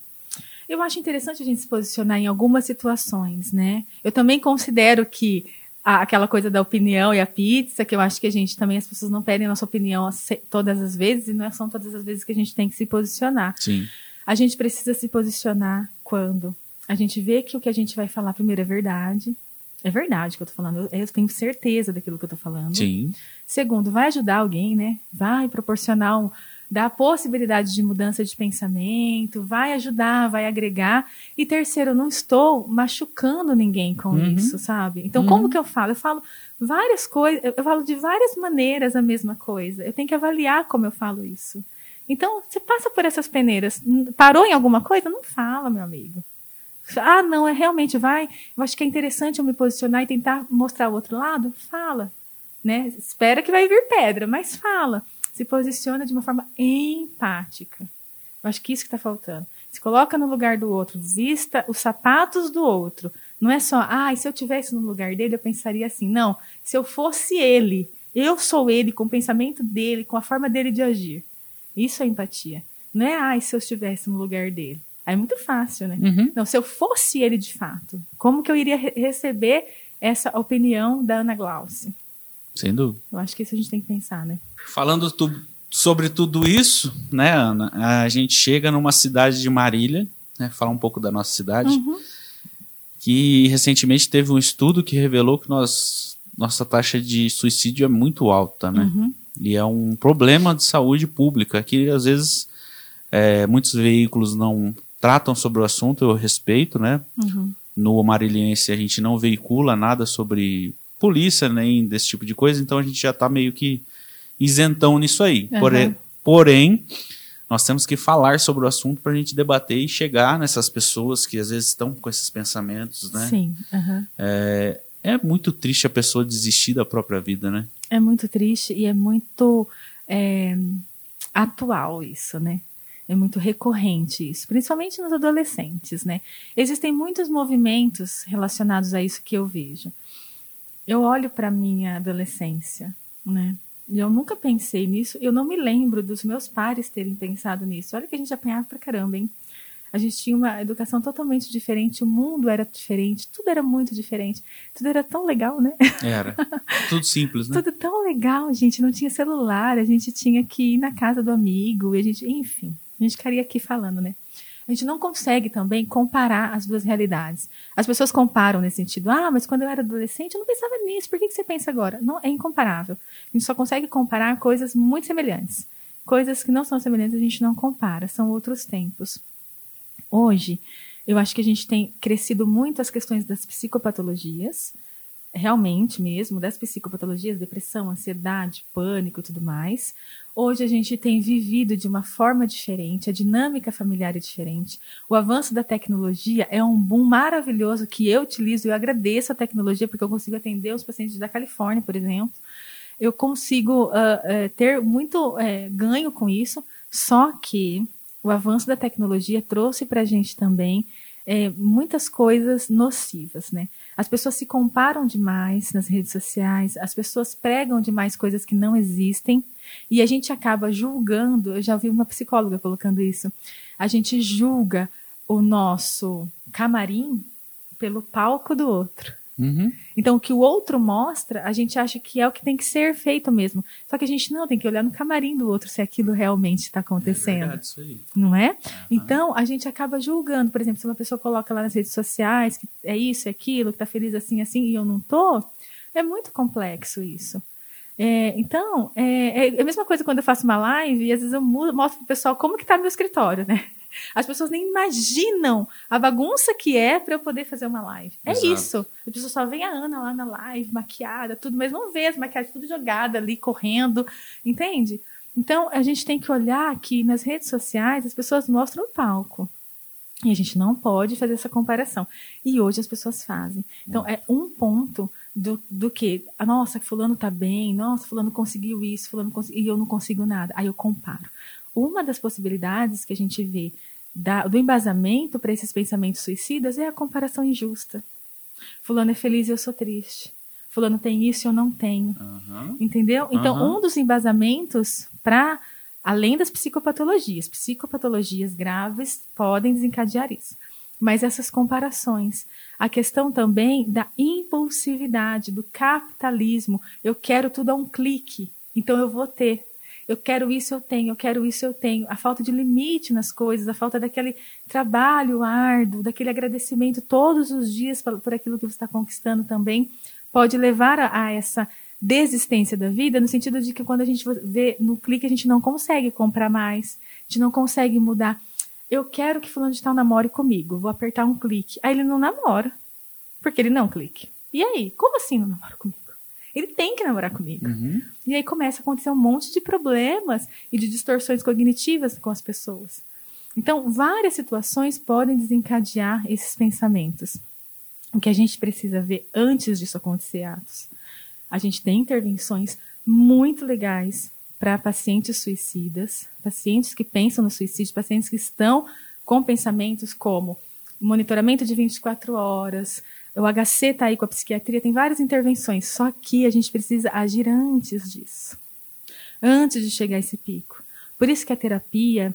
eu acho interessante a gente se posicionar em algumas situações, né? Eu também considero que a, aquela coisa da opinião e a pizza, que eu acho que a gente também, as pessoas não pedem nossa opinião todas as vezes, e não é são todas as vezes que a gente tem que se posicionar. Sim. A gente precisa se posicionar quando a gente vê que o que a gente vai falar primeiro é verdade. É verdade que eu tô falando, eu, eu tenho certeza daquilo que eu tô falando. Sim. Segundo, vai ajudar alguém, né? Vai proporcionar um, dá possibilidade de mudança de pensamento, vai ajudar, vai agregar. E terceiro, não estou machucando ninguém com uhum. isso, sabe? Então, uhum. como que eu falo? Eu falo várias coisas, eu falo de várias maneiras a mesma coisa. Eu tenho que avaliar como eu falo isso. Então, você passa por essas peneiras, parou em alguma coisa? Não fala, meu amigo. Ah, não, é realmente vai. Eu acho que é interessante eu me posicionar e tentar mostrar o outro lado. Fala, né? Espera que vai vir pedra, mas fala se posiciona de uma forma empática. Eu acho que isso que está faltando. Se coloca no lugar do outro, vista os sapatos do outro. Não é só, ah, se eu tivesse no lugar dele, eu pensaria assim. Não, se eu fosse ele, eu sou ele, com o pensamento dele, com a forma dele de agir. Isso é empatia. Não é, ah, se eu estivesse no lugar dele. Aí é muito fácil, né? Uhum. Não, se eu fosse ele de fato, como que eu iria re receber essa opinião da Ana Glaucia? Sem dúvida. Eu acho que isso a gente tem que pensar, né? Falando tu, sobre tudo isso, né, Ana? A gente chega numa cidade de Marília, né? Falar um pouco da nossa cidade. Uhum. Que recentemente teve um estudo que revelou que nós, nossa taxa de suicídio é muito alta, né? Uhum. E é um problema de saúde pública que às vezes é, muitos veículos não tratam sobre o assunto, eu respeito, né? Uhum. No Mariliense a gente não veicula nada sobre polícia, nem desse tipo de coisa, então a gente já está meio que isentão nisso aí. Uhum. Porém, porém, nós temos que falar sobre o assunto para a gente debater e chegar nessas pessoas que às vezes estão com esses pensamentos, né? Sim. uhum. É, é muito triste a pessoa desistir da própria vida, né? É muito triste e é muito é, atual isso, né? É muito recorrente isso, principalmente nos adolescentes, né? Existem muitos movimentos relacionados a isso que eu vejo. Eu olho para minha adolescência, né? Eu nunca pensei nisso. Eu não me lembro dos meus pares terem pensado nisso. Olha que a gente apanhava pra caramba, hein? A gente tinha uma educação totalmente diferente, o mundo era diferente, tudo era muito diferente. Tudo era tão legal, né? Era. Tudo simples, né? Tudo tão legal, gente. Não tinha celular, a gente tinha que ir na casa do amigo, a gente, enfim, a gente ficaria aqui falando, né? A gente não consegue também comparar as duas realidades. As pessoas comparam nesse sentido. Ah, mas quando eu era adolescente eu não pensava nisso. Por que, que você pensa agora? Não, é incomparável. A gente só consegue comparar coisas muito semelhantes. Coisas que não são semelhantes a gente não compara. São outros tempos. Hoje, eu acho que a gente tem crescido muito as questões das psicopatologias, realmente mesmo, das psicopatologias, depressão, ansiedade, pânico e tudo mais. Hoje a gente tem vivido de uma forma diferente, a dinâmica familiar é diferente. O avanço da tecnologia é um boom maravilhoso que eu utilizo, eu agradeço a tecnologia porque eu consigo atender os pacientes da Califórnia, por exemplo. Eu consigo uh, uh, ter muito uh, ganho com isso, só que o avanço da tecnologia trouxe para a gente também é, muitas coisas nocivas, né? As pessoas se comparam demais nas redes sociais, as pessoas pregam demais coisas que não existem e a gente acaba julgando. Eu já ouvi uma psicóloga colocando isso. A gente julga o nosso camarim pelo palco do outro. Uhum. Então, o que o outro mostra, a gente acha que é o que tem que ser feito mesmo. Só que a gente não tem que olhar no camarim do outro se aquilo realmente está acontecendo. É verdade, isso aí. Não é? Uhum. Então, a gente acaba julgando. Por exemplo, se uma pessoa coloca lá nas redes sociais que é isso, é aquilo, que tá feliz assim, assim, e eu não tô, é muito complexo isso. É, então, é, é, a mesma coisa quando eu faço uma live e às vezes eu mostro pro pessoal como que tá meu escritório, né? As pessoas nem imaginam a bagunça que é para eu poder fazer uma live. É Exato. isso. As pessoas só veem a Ana lá na live, maquiada, tudo, mas não vê as maquiagens tudo jogada ali, correndo, entende? Então, a gente tem que olhar que nas redes sociais as pessoas mostram o palco. E a gente não pode fazer essa comparação. E hoje as pessoas fazem. Então, é um ponto do, do que, ah, nossa, fulano tá bem, nossa, fulano conseguiu isso, fulano conseguiu, e eu não consigo nada. Aí eu comparo. Uma das possibilidades que a gente vê da, do embasamento para esses pensamentos suicidas é a comparação injusta. Fulano é feliz e eu sou triste. Fulano tem isso e eu não tenho. Uhum. Entendeu? Então, Aham. um dos embasamentos para além das psicopatologias, psicopatologias graves podem desencadear isso. Mas essas comparações, a questão também da impulsividade, do capitalismo, eu quero tudo a um clique, então eu vou ter. Eu quero isso, eu tenho, eu quero isso, eu tenho. A falta de limite nas coisas, a falta daquele trabalho árduo, daquele agradecimento todos os dias por, aquilo que você está conquistando também, pode levar a, a essa desistência da vida, no sentido de que quando a gente vê no clique, a gente não consegue comprar mais, a gente não consegue mudar. Eu quero que fulano de tal namore comigo, vou apertar um clique. Aí ele não namora, porque ele não clique. E aí, como assim não namora comigo? Ele tem que namorar comigo. Uhum. E aí começa a acontecer um monte de problemas e de distorções cognitivas com as pessoas. Então, várias situações podem desencadear esses pensamentos. O que a gente precisa ver antes disso acontecer, Atos, a gente tem intervenções muito legais para pacientes suicidas, pacientes que pensam no suicídio, pacientes que estão com pensamentos como monitoramento de 24 horas, o HC está aí com a psiquiatria, tem várias intervenções, só que a gente precisa agir antes disso, antes de chegar a esse pico. Por isso que a terapia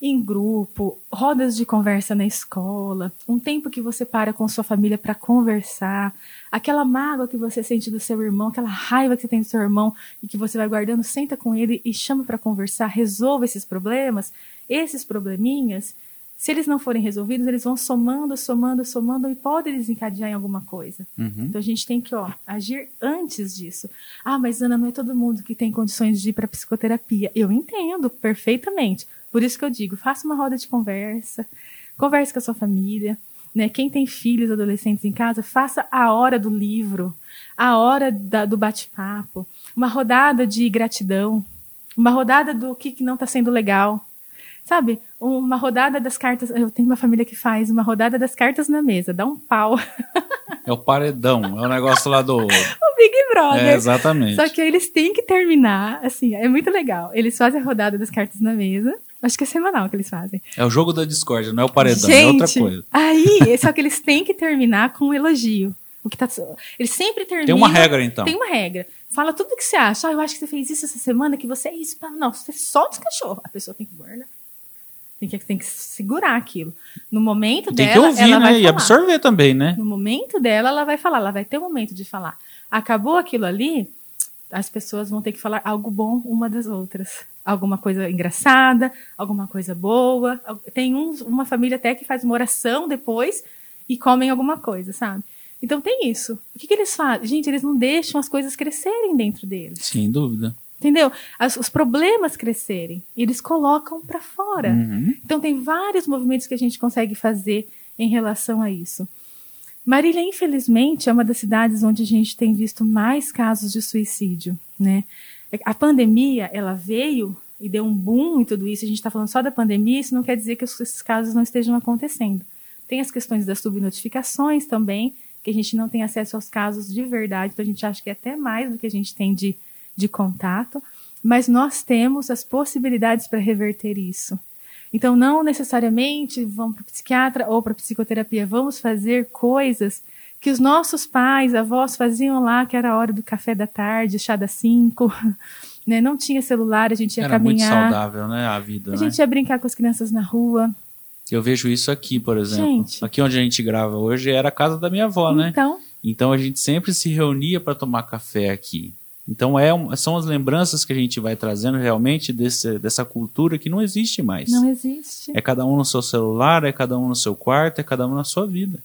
em grupo, rodas de conversa na escola, um tempo que você para com sua família para conversar, aquela mágoa que você sente do seu irmão, aquela raiva que você tem do seu irmão e que você vai guardando, senta com ele e chama para conversar, resolva esses problemas, esses probleminhas, se eles não forem resolvidos, eles vão somando, somando, somando e podem desencadear em alguma coisa. Uhum. Então a gente tem que ó, agir antes disso. Ah, mas Ana, não é todo mundo que tem condições de ir para psicoterapia. Eu entendo perfeitamente. Por isso que eu digo, faça uma roda de conversa, Converse com a sua família. Né? Quem tem filhos, adolescentes em casa, faça a hora do livro, a hora da, do bate-papo, uma rodada de gratidão, uma rodada do que, que não está sendo legal. Sabe, uma rodada das cartas. Eu tenho uma família que faz uma rodada das cartas na mesa, dá um pau. É o paredão, é o negócio lá do. o Big Brother. É, exatamente. Só que eles têm que terminar, assim, é muito legal. Eles fazem a rodada das cartas na mesa. Acho que é semanal que eles fazem. É o jogo da discórdia, não é o paredão, Gente, é outra coisa. Aí, só que eles têm que terminar com um elogio. O que tá, eles sempre terminam. Tem uma regra, então. Tem uma regra. Fala tudo o que você acha. Ah, eu acho que você fez isso essa semana, que você é isso. Não, você solta os cachorros. A pessoa tem que guardar. Tem que, tem que segurar aquilo. No momento tem dela, que ouvir, ela né? E absorver também, né? No momento dela, ela vai falar. Ela vai ter um momento de falar. Acabou aquilo ali, as pessoas vão ter que falar algo bom uma das outras. Alguma coisa engraçada, alguma coisa boa. Tem um, uma família até que faz uma oração depois e comem alguma coisa, sabe? Então tem isso. O que, que eles fazem? Gente, eles não deixam as coisas crescerem dentro deles. Sem dúvida. Entendeu? As, os problemas crescerem. E eles colocam para fora. Uhum. Então, tem vários movimentos que a gente consegue fazer em relação a isso. Marília, infelizmente, é uma das cidades onde a gente tem visto mais casos de suicídio. Né? A pandemia, ela veio e deu um boom em tudo isso. A gente está falando só da pandemia, isso não quer dizer que esses casos não estejam acontecendo. Tem as questões das subnotificações também, que a gente não tem acesso aos casos de verdade, então a gente acha que é até mais do que a gente tem de de contato, mas nós temos as possibilidades para reverter isso. Então, não necessariamente vamos para o psiquiatra ou para a psicoterapia, vamos fazer coisas que os nossos pais, avós faziam lá, que era a hora do café da tarde, chá das cinco, né? Não tinha celular, a gente ia era caminhar. Era muito saudável, né, a vida, A né? gente ia brincar com as crianças na rua. Eu vejo isso aqui, por exemplo. Gente. Aqui onde a gente grava hoje era a casa da minha avó, né? Então, Então a gente sempre se reunia para tomar café aqui. Então é, são as lembranças que a gente vai trazendo realmente desse, dessa cultura que não existe mais. não existe. É cada um no seu celular, é cada um no seu quarto, é cada um na sua vida.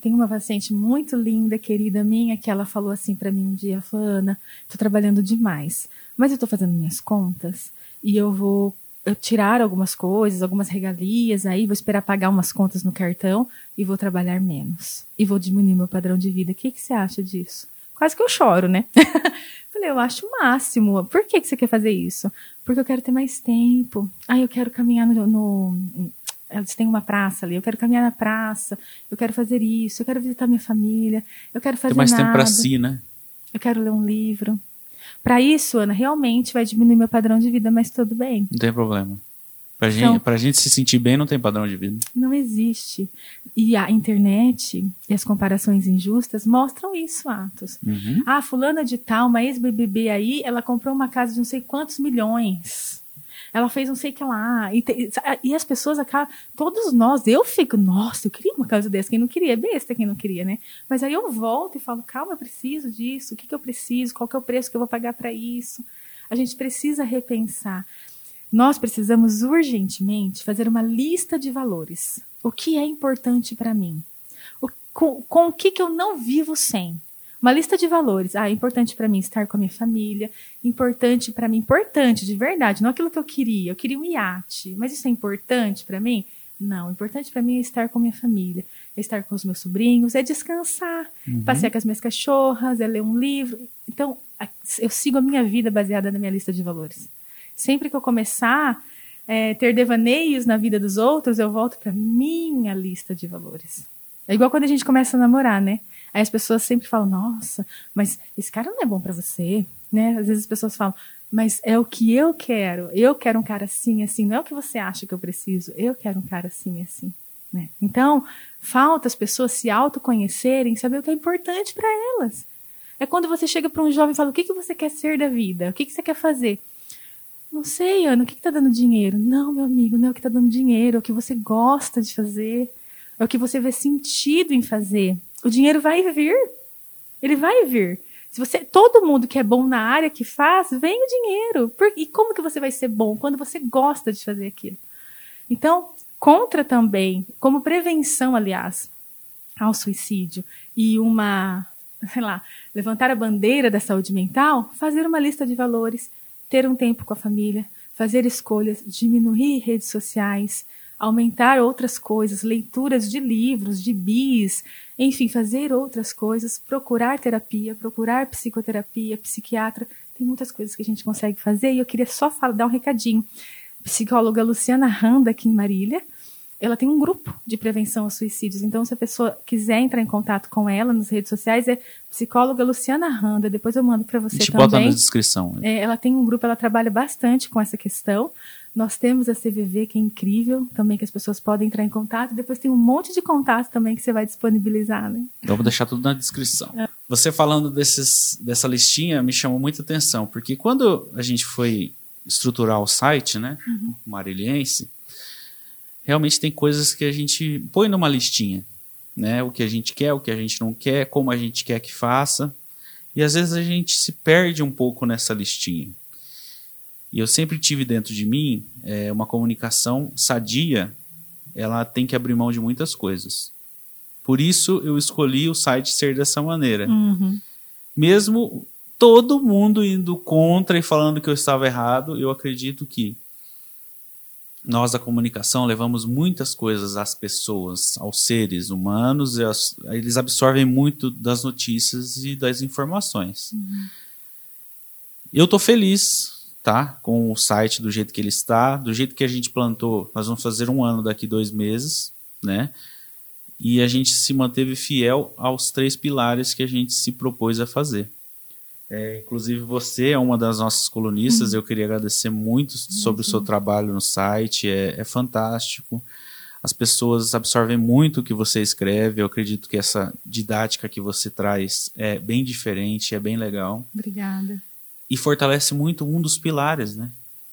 Tem uma paciente muito linda, querida minha, que ela falou assim para mim um dia, falou, Ana, tô trabalhando demais, mas eu tô fazendo minhas contas e eu vou eu tirar algumas coisas, algumas regalias, aí vou esperar pagar umas contas no cartão e vou trabalhar menos. E vou diminuir meu padrão de vida. O que, que você acha disso? Quase que eu choro, né? Falei, eu acho o máximo. Por que, que você quer fazer isso? Porque eu quero ter mais tempo. Ah, eu quero caminhar no, no eles têm uma praça ali, eu quero caminhar na praça, eu quero fazer isso, eu quero visitar minha família, eu quero fazer Tem mais nada, tempo para si, né? eu quero ler um livro. Para isso, Ana, realmente vai diminuir meu padrão de vida, mas tudo bem. Não tem problema. Pra, Então- gente, pra gente se sentir bem, não tem padrão de vida. Não existe. E a internet e as comparações injustas mostram isso, Atos. Uhum. Ah, fulana de tal, uma ex-BBB aí, ela comprou uma casa de não sei quantos milhões. Ela fez não sei o que lá. E, te- e as pessoas acabam. Todos nós, eu fico, nossa, eu queria uma casa dessa. Quem não queria, é besta quem não queria, né? Mas aí eu volto e falo, calma, eu preciso disso. O que, que eu preciso? Qual que é o preço que eu vou pagar para isso? A gente precisa repensar. Nós precisamos urgentemente fazer uma lista de valores. O que é importante para mim? O- com, com o que, que eu não vivo sem? Uma lista de valores. Ah, é importante para mim estar com a minha família. Importante para mim, importante de verdade, não aquilo que eu queria. Eu queria um iate, mas isso é importante para mim? Não, importante para mim é estar com a minha família, é estar com os meus sobrinhos, é descansar, passear com as minhas cachorras, é ler um livro. Então, eu sigo a minha vida baseada na minha lista de valores. Sempre que eu começar a ter devaneios na vida dos outros, eu volto para minha lista de valores. É igual quando a gente começa a namorar, né? Aí as pessoas sempre falam: "Nossa, mas esse cara não é bom para você", né? Às vezes as pessoas falam: "Mas é o que eu quero. Eu quero um cara assim, assim, não é o que você acha que eu preciso. Eu quero um cara assim, assim", né? Então, falta as pessoas se autoconhecerem, saber o que é importante para elas. É quando você chega para um jovem e fala: "O que que você quer ser da vida? O que que você quer fazer?" Não sei, Ana, o que está dando dinheiro? Não, meu amigo, não é o que está dando dinheiro, é o que você gosta de fazer, é o que você vê sentido em fazer. O dinheiro vai vir. Ele vai vir. Se você, todo mundo que é bom na área que faz, vem o dinheiro. Por- e como que você vai ser bom quando você gosta de fazer aquilo? Então, contra também, como prevenção, aliás, ao suicídio e uma, sei lá, levantar a bandeira da saúde mental, fazer uma lista de valores, ter um tempo com a família, fazer escolhas, diminuir redes sociais, aumentar outras coisas, leituras de livros, de bis, enfim, fazer outras coisas, procurar terapia, procurar psicoterapia, psiquiatra. Tem muitas coisas que a gente consegue fazer e eu queria só falar, dar um recadinho. Psicóloga Luciana Randa, aqui em Marília, ela tem um grupo de prevenção aos suicídios. Então, se a pessoa quiser entrar em contato com ela nas redes sociais, é psicóloga Luciana Randa. Depois eu mando para você A gente também. bota na descrição. É, ela tem um grupo, ela trabalha bastante com essa questão. Nós temos a CVV, que é incrível, também que as pessoas podem entrar em contato. Depois tem um monte de contato também que você vai disponibilizar, né? Vamos deixar tudo na descrição. Você falando desses, dessa listinha me chamou muita atenção, porque quando a gente foi estruturar o site, né, o Mariliense, realmente tem coisas que a gente põe numa listinha, né, o que a gente quer, o que a gente não quer, como a gente quer que faça, e às vezes a gente se perde um pouco nessa listinha. E eu sempre tive dentro de mim é, uma comunicação sadia, ela tem que abrir mão de muitas coisas. Por isso eu escolhi o site ser dessa maneira. Uhum. Mesmo todo mundo indo contra e falando que eu estava errado, eu acredito que nós da comunicação levamos muitas coisas às pessoas, aos seres humanos, e as- eles absorvem muito das notícias e das informações. Eu tô feliz, tá? Com o site do jeito que ele está, do jeito que a gente plantou. Nós vamos fazer um ano daqui dois meses, né? E a gente se manteve fiel aos três pilares que a gente se propôs a fazer. É, inclusive você é uma das nossas colunistas, eu queria agradecer muito sobre o seu trabalho no site, é, é fantástico. As pessoas absorvem muito o que você escreve, eu acredito que essa didática que você traz é bem diferente, é bem legal Obrigada. e fortalece muito um dos pilares, né?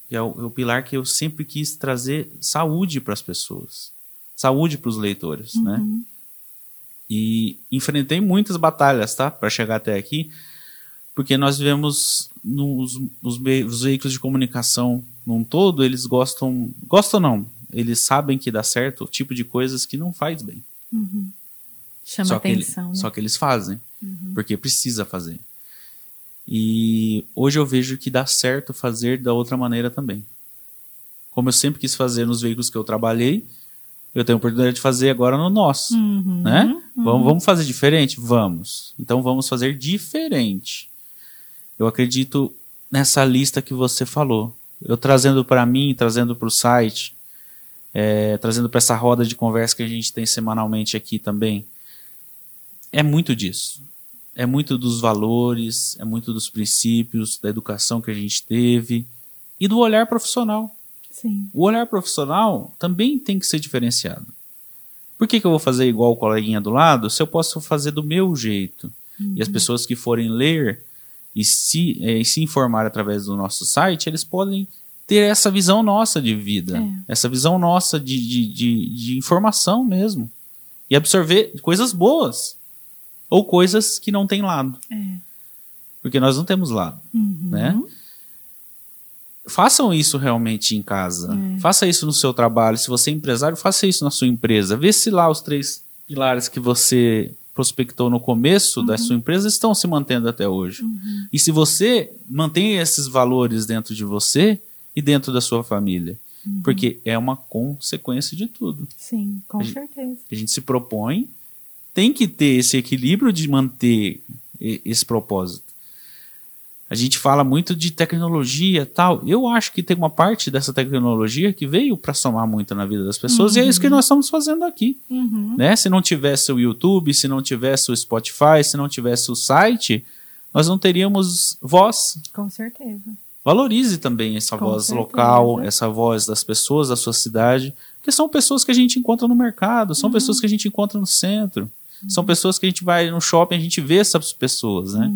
Que é o, é o pilar que eu sempre quis trazer saúde para as pessoas, saúde para os leitores, né? Uhum. E enfrentei muitas batalhas, tá? Para chegar até aqui, porque nós vivemos nos os, os veículos de comunicação num todo, eles gostam, gostam não, eles sabem que dá certo o tipo de coisas que não faz bem. Uhum. Chama só que, ele- atenção, né? só que eles fazem, porque precisa fazer. E hoje eu vejo que dá certo fazer da outra maneira também. Como eu sempre quis fazer nos veículos que eu trabalhei, eu tenho a oportunidade de fazer agora no nosso, Uhum. né? Vamos, vamos fazer diferente? Vamos. Então vamos fazer diferente. Eu acredito nessa lista que você falou. Eu trazendo para mim, trazendo para o site, é, trazendo para essa roda de conversa que a gente tem semanalmente aqui também. É muito disso. É muito dos valores, é muito dos princípios, da educação que a gente teve e do olhar profissional. Sim. O olhar profissional também tem que ser diferenciado. Por que, que eu vou fazer igual o coleguinha do lado se eu posso fazer do meu jeito? E as pessoas que forem ler e se, e se informar através do nosso site, eles podem ter essa visão nossa de vida, É. essa visão nossa de, de, de, de informação mesmo. E absorver coisas boas ou coisas que não têm lado. É. Porque nós não temos lado Uhum. né? Façam isso realmente em casa. É. Faça isso no seu trabalho. Se você é empresário, faça isso na sua empresa. Vê se lá os três pilares que você prospectou no começo da sua empresa estão se mantendo até hoje. E se você mantém esses valores dentro de você e dentro da sua família, porque é uma consequência de tudo. Sim, com A gente- certeza. A gente se propõe, tem que ter esse equilíbrio de manter esse propósito. A gente fala muito de tecnologia tal. Eu acho que tem uma parte dessa tecnologia que veio para somar muito na vida das pessoas e é isso que nós estamos fazendo aqui. Uhum. Né? Se não tivesse o YouTube, se não tivesse o Spotify, se não tivesse o site, nós não teríamos voz. Com certeza. Valorize também essa Com voz certeza. local, essa voz das pessoas da sua cidade, porque são pessoas que a gente encontra no mercado, Uhum. são pessoas que a gente encontra no centro, são pessoas que a gente vai no shopping, a gente vê essas pessoas, né?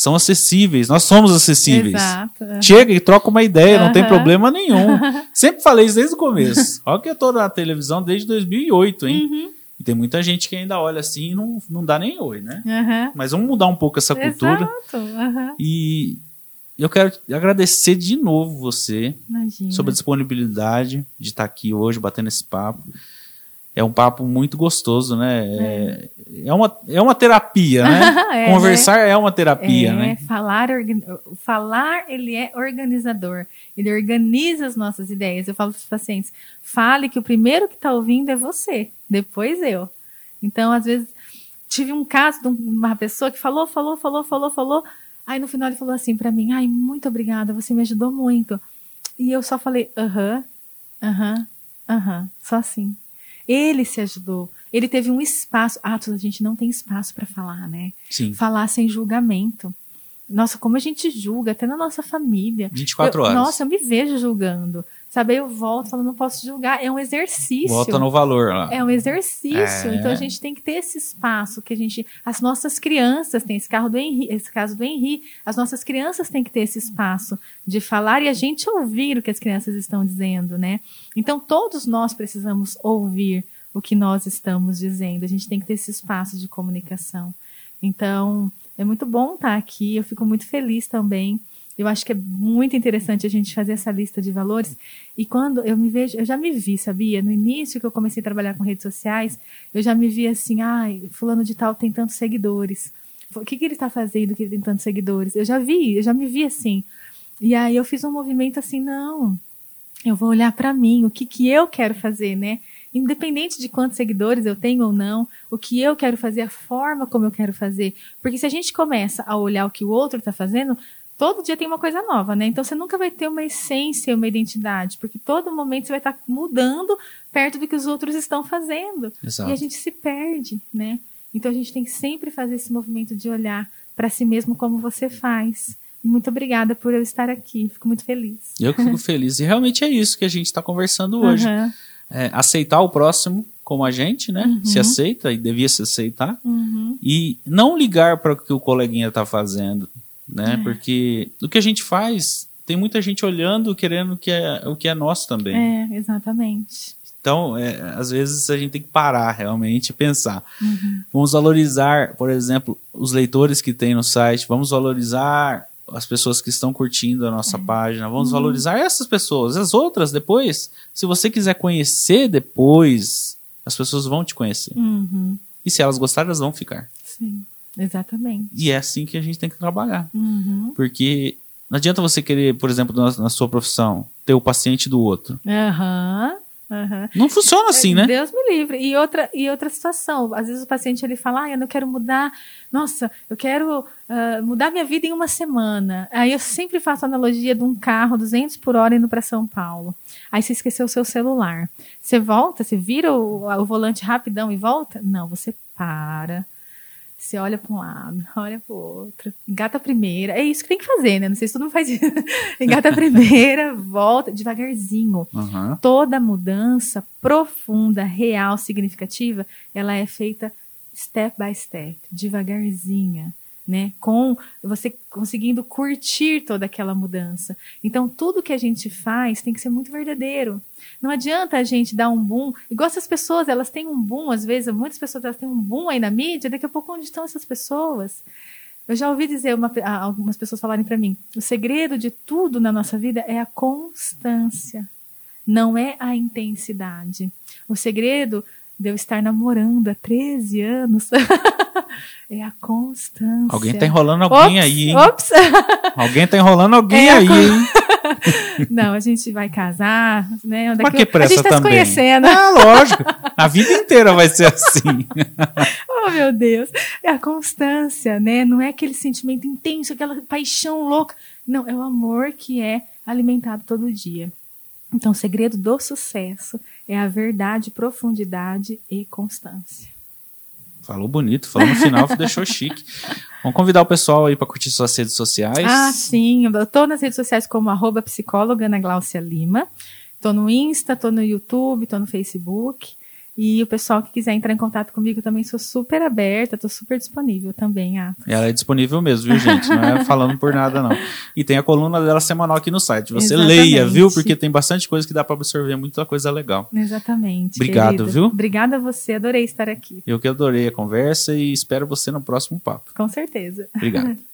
São acessíveis, nós somos acessíveis. Uhum. Exato. Chega e troca uma ideia, não tem problema nenhum. Sempre falei isso desde o começo. Olha que eu tô na televisão desde 2008, hein? Uhum. E tem muita gente que ainda olha assim e não, não dá nem oi, né? Aham. Mas vamos mudar um pouco essa cultura. Exato. E eu quero agradecer de novo você Imagina. sobre a disponibilidade de estar aqui hoje batendo esse papo. É um papo muito gostoso, né? É, é uma, é uma terapia, né? É, Conversar é uma terapia, é, né? Falar, falar, ele é organizador. Ele organiza as nossas ideias. Eu falo para os pacientes, fale que o primeiro que está ouvindo é você, depois eu. Então, às vezes, tive um caso de uma pessoa que falou, falou, falou, falou, falou. Aí no final ele falou assim para mim, ai, muito obrigada, você me ajudou muito. E eu só falei, aham, aham, aham, só assim. Ele se ajudou. Ele teve um espaço. Ah, a gente não tem espaço para falar, né? Sim. Falar sem julgamento. Nossa, como a gente julga, até na nossa família. 24 Eu- horas. Nossa, eu me vejo julgando. Sabe, eu volto falando, não posso julgar. É um exercício. Volta no valor lá. É um exercício. É. Então a gente tem que ter esse espaço que a gente. As nossas crianças têm esse carro do Henri, esse caso do Henri. As nossas crianças têm que ter esse espaço de falar e a gente ouvir o que as crianças estão dizendo, né? Então todos nós precisamos ouvir o que nós estamos dizendo. A gente tem que ter esse espaço de comunicação. Então é muito bom estar aqui. Eu fico muito feliz também. Eu acho que é muito interessante a gente fazer essa lista de valores. E quando eu me vejo, eu já me vi, sabia? No início que eu comecei a trabalhar com redes sociais, eu já me vi assim, ai, fulano de tal tem tantos seguidores. O que, que ele está fazendo que ele tem tantos seguidores? Eu já vi, eu já me vi assim. E aí eu fiz um movimento assim, não, eu vou olhar para mim, o que, que eu quero fazer, né? Independente de quantos seguidores eu tenho ou não, o que eu quero fazer, a forma como eu quero fazer. Porque se a gente começa a olhar o que o outro está fazendo, todo dia tem uma coisa nova, né? Então você nunca vai ter uma essência, uma identidade, porque todo momento você vai estar mudando perto do que os outros estão fazendo. Exato. E a gente se perde, né? Então a gente tem que sempre fazer esse movimento de olhar para si mesmo como você faz. Muito obrigada por eu estar aqui. Fico muito feliz. Eu que fico feliz. E realmente é isso que a gente está conversando hoje. Aham, É, aceitar o próximo como a gente, né? Uhum. Se aceita e devia se aceitar. uhum. E não ligar para o que o coleguinha está fazendo, né? É. Porque o que a gente faz, tem muita gente olhando, querendo que é, o que é nosso também. É, exatamente. Então, é, às vezes a gente tem que parar realmente e pensar. Uhum. Vamos valorizar, por exemplo, os leitores que tem no site, vamos valorizar as pessoas que estão curtindo a nossa página, vamos Uhum. valorizar essas pessoas. As outras, depois, se você quiser conhecer depois, as pessoas vão te conhecer. Uhum. E se elas gostarem, elas vão ficar. Sim, exatamente. E é assim que a gente tem que trabalhar. Uhum. Porque não adianta você querer, por exemplo, na, na sua profissão, ter o paciente do outro. Aham. Aham. Não funciona assim, né? Deus me livre. E outra, e outra situação, às vezes o paciente ele fala, ah, eu não quero mudar, nossa, eu quero ah, mudar minha vida em uma semana. Aí eu sempre faço a analogia de um carro 200 por hora indo para São Paulo. Aí você esqueceu o seu celular. Você volta, você vira o, o volante rapidão e volta? Não, você para. Você olha para um lado, olha para o outro, engata a primeira. É isso que tem que fazer, né? Não sei se todo mundo faz isso. engata a primeira, volta devagarzinho Aham. toda mudança profunda, real, significativa, ela é feita step by step, devagarzinha, né? Com você conseguindo curtir toda aquela mudança. Então, tudo que a gente faz tem que ser muito verdadeiro. Não adianta a gente dar um boom, igual essas pessoas, elas têm um boom, às vezes, muitas pessoas elas têm um boom aí na mídia, daqui a pouco onde estão essas pessoas? Eu já ouvi dizer uma, algumas pessoas falarem para mim, o segredo de tudo na nossa vida é a constância não é a intensidade. O segredo de eu estar namorando há 13 anos é a constância. Alguém tá enrolando alguém Ops, aí, hein? Ops! Alguém tá enrolando alguém É a aí, hein? Não, a gente vai casar, né? Daqui Mas que a pressa gente tá se também. conhecendo. Ah, lógico. A vida inteira vai ser assim. Oh, meu Deus. É a constância, né? Não é aquele sentimento intenso, aquela paixão louca. Não, é o amor que é alimentado todo dia. Então, o segredo do sucesso é a verdade, profundidade e constância. Falou bonito, falou no final, deixou chique. Vamos convidar o pessoal aí para curtir suas redes sociais. Ah, sim. Eu tô nas redes sociais como arroba psicóloga Ana Gláucia Lima. Tô no Insta, tô no YouTube, tô no Facebook. E o pessoal que quiser entrar em contato comigo também sou super aberta, tô super disponível também, ah. Ela é disponível mesmo, viu, gente? Não é falando por nada, não. E tem a coluna dela semanal aqui no site. Você Exatamente. leia, viu? Porque tem bastante coisa que dá para absorver, muita coisa legal. Exatamente. Obrigado, querido. viu? Obrigada a você, adorei estar aqui. Eu que adorei a conversa e espero você no próximo papo. Com certeza. Obrigado.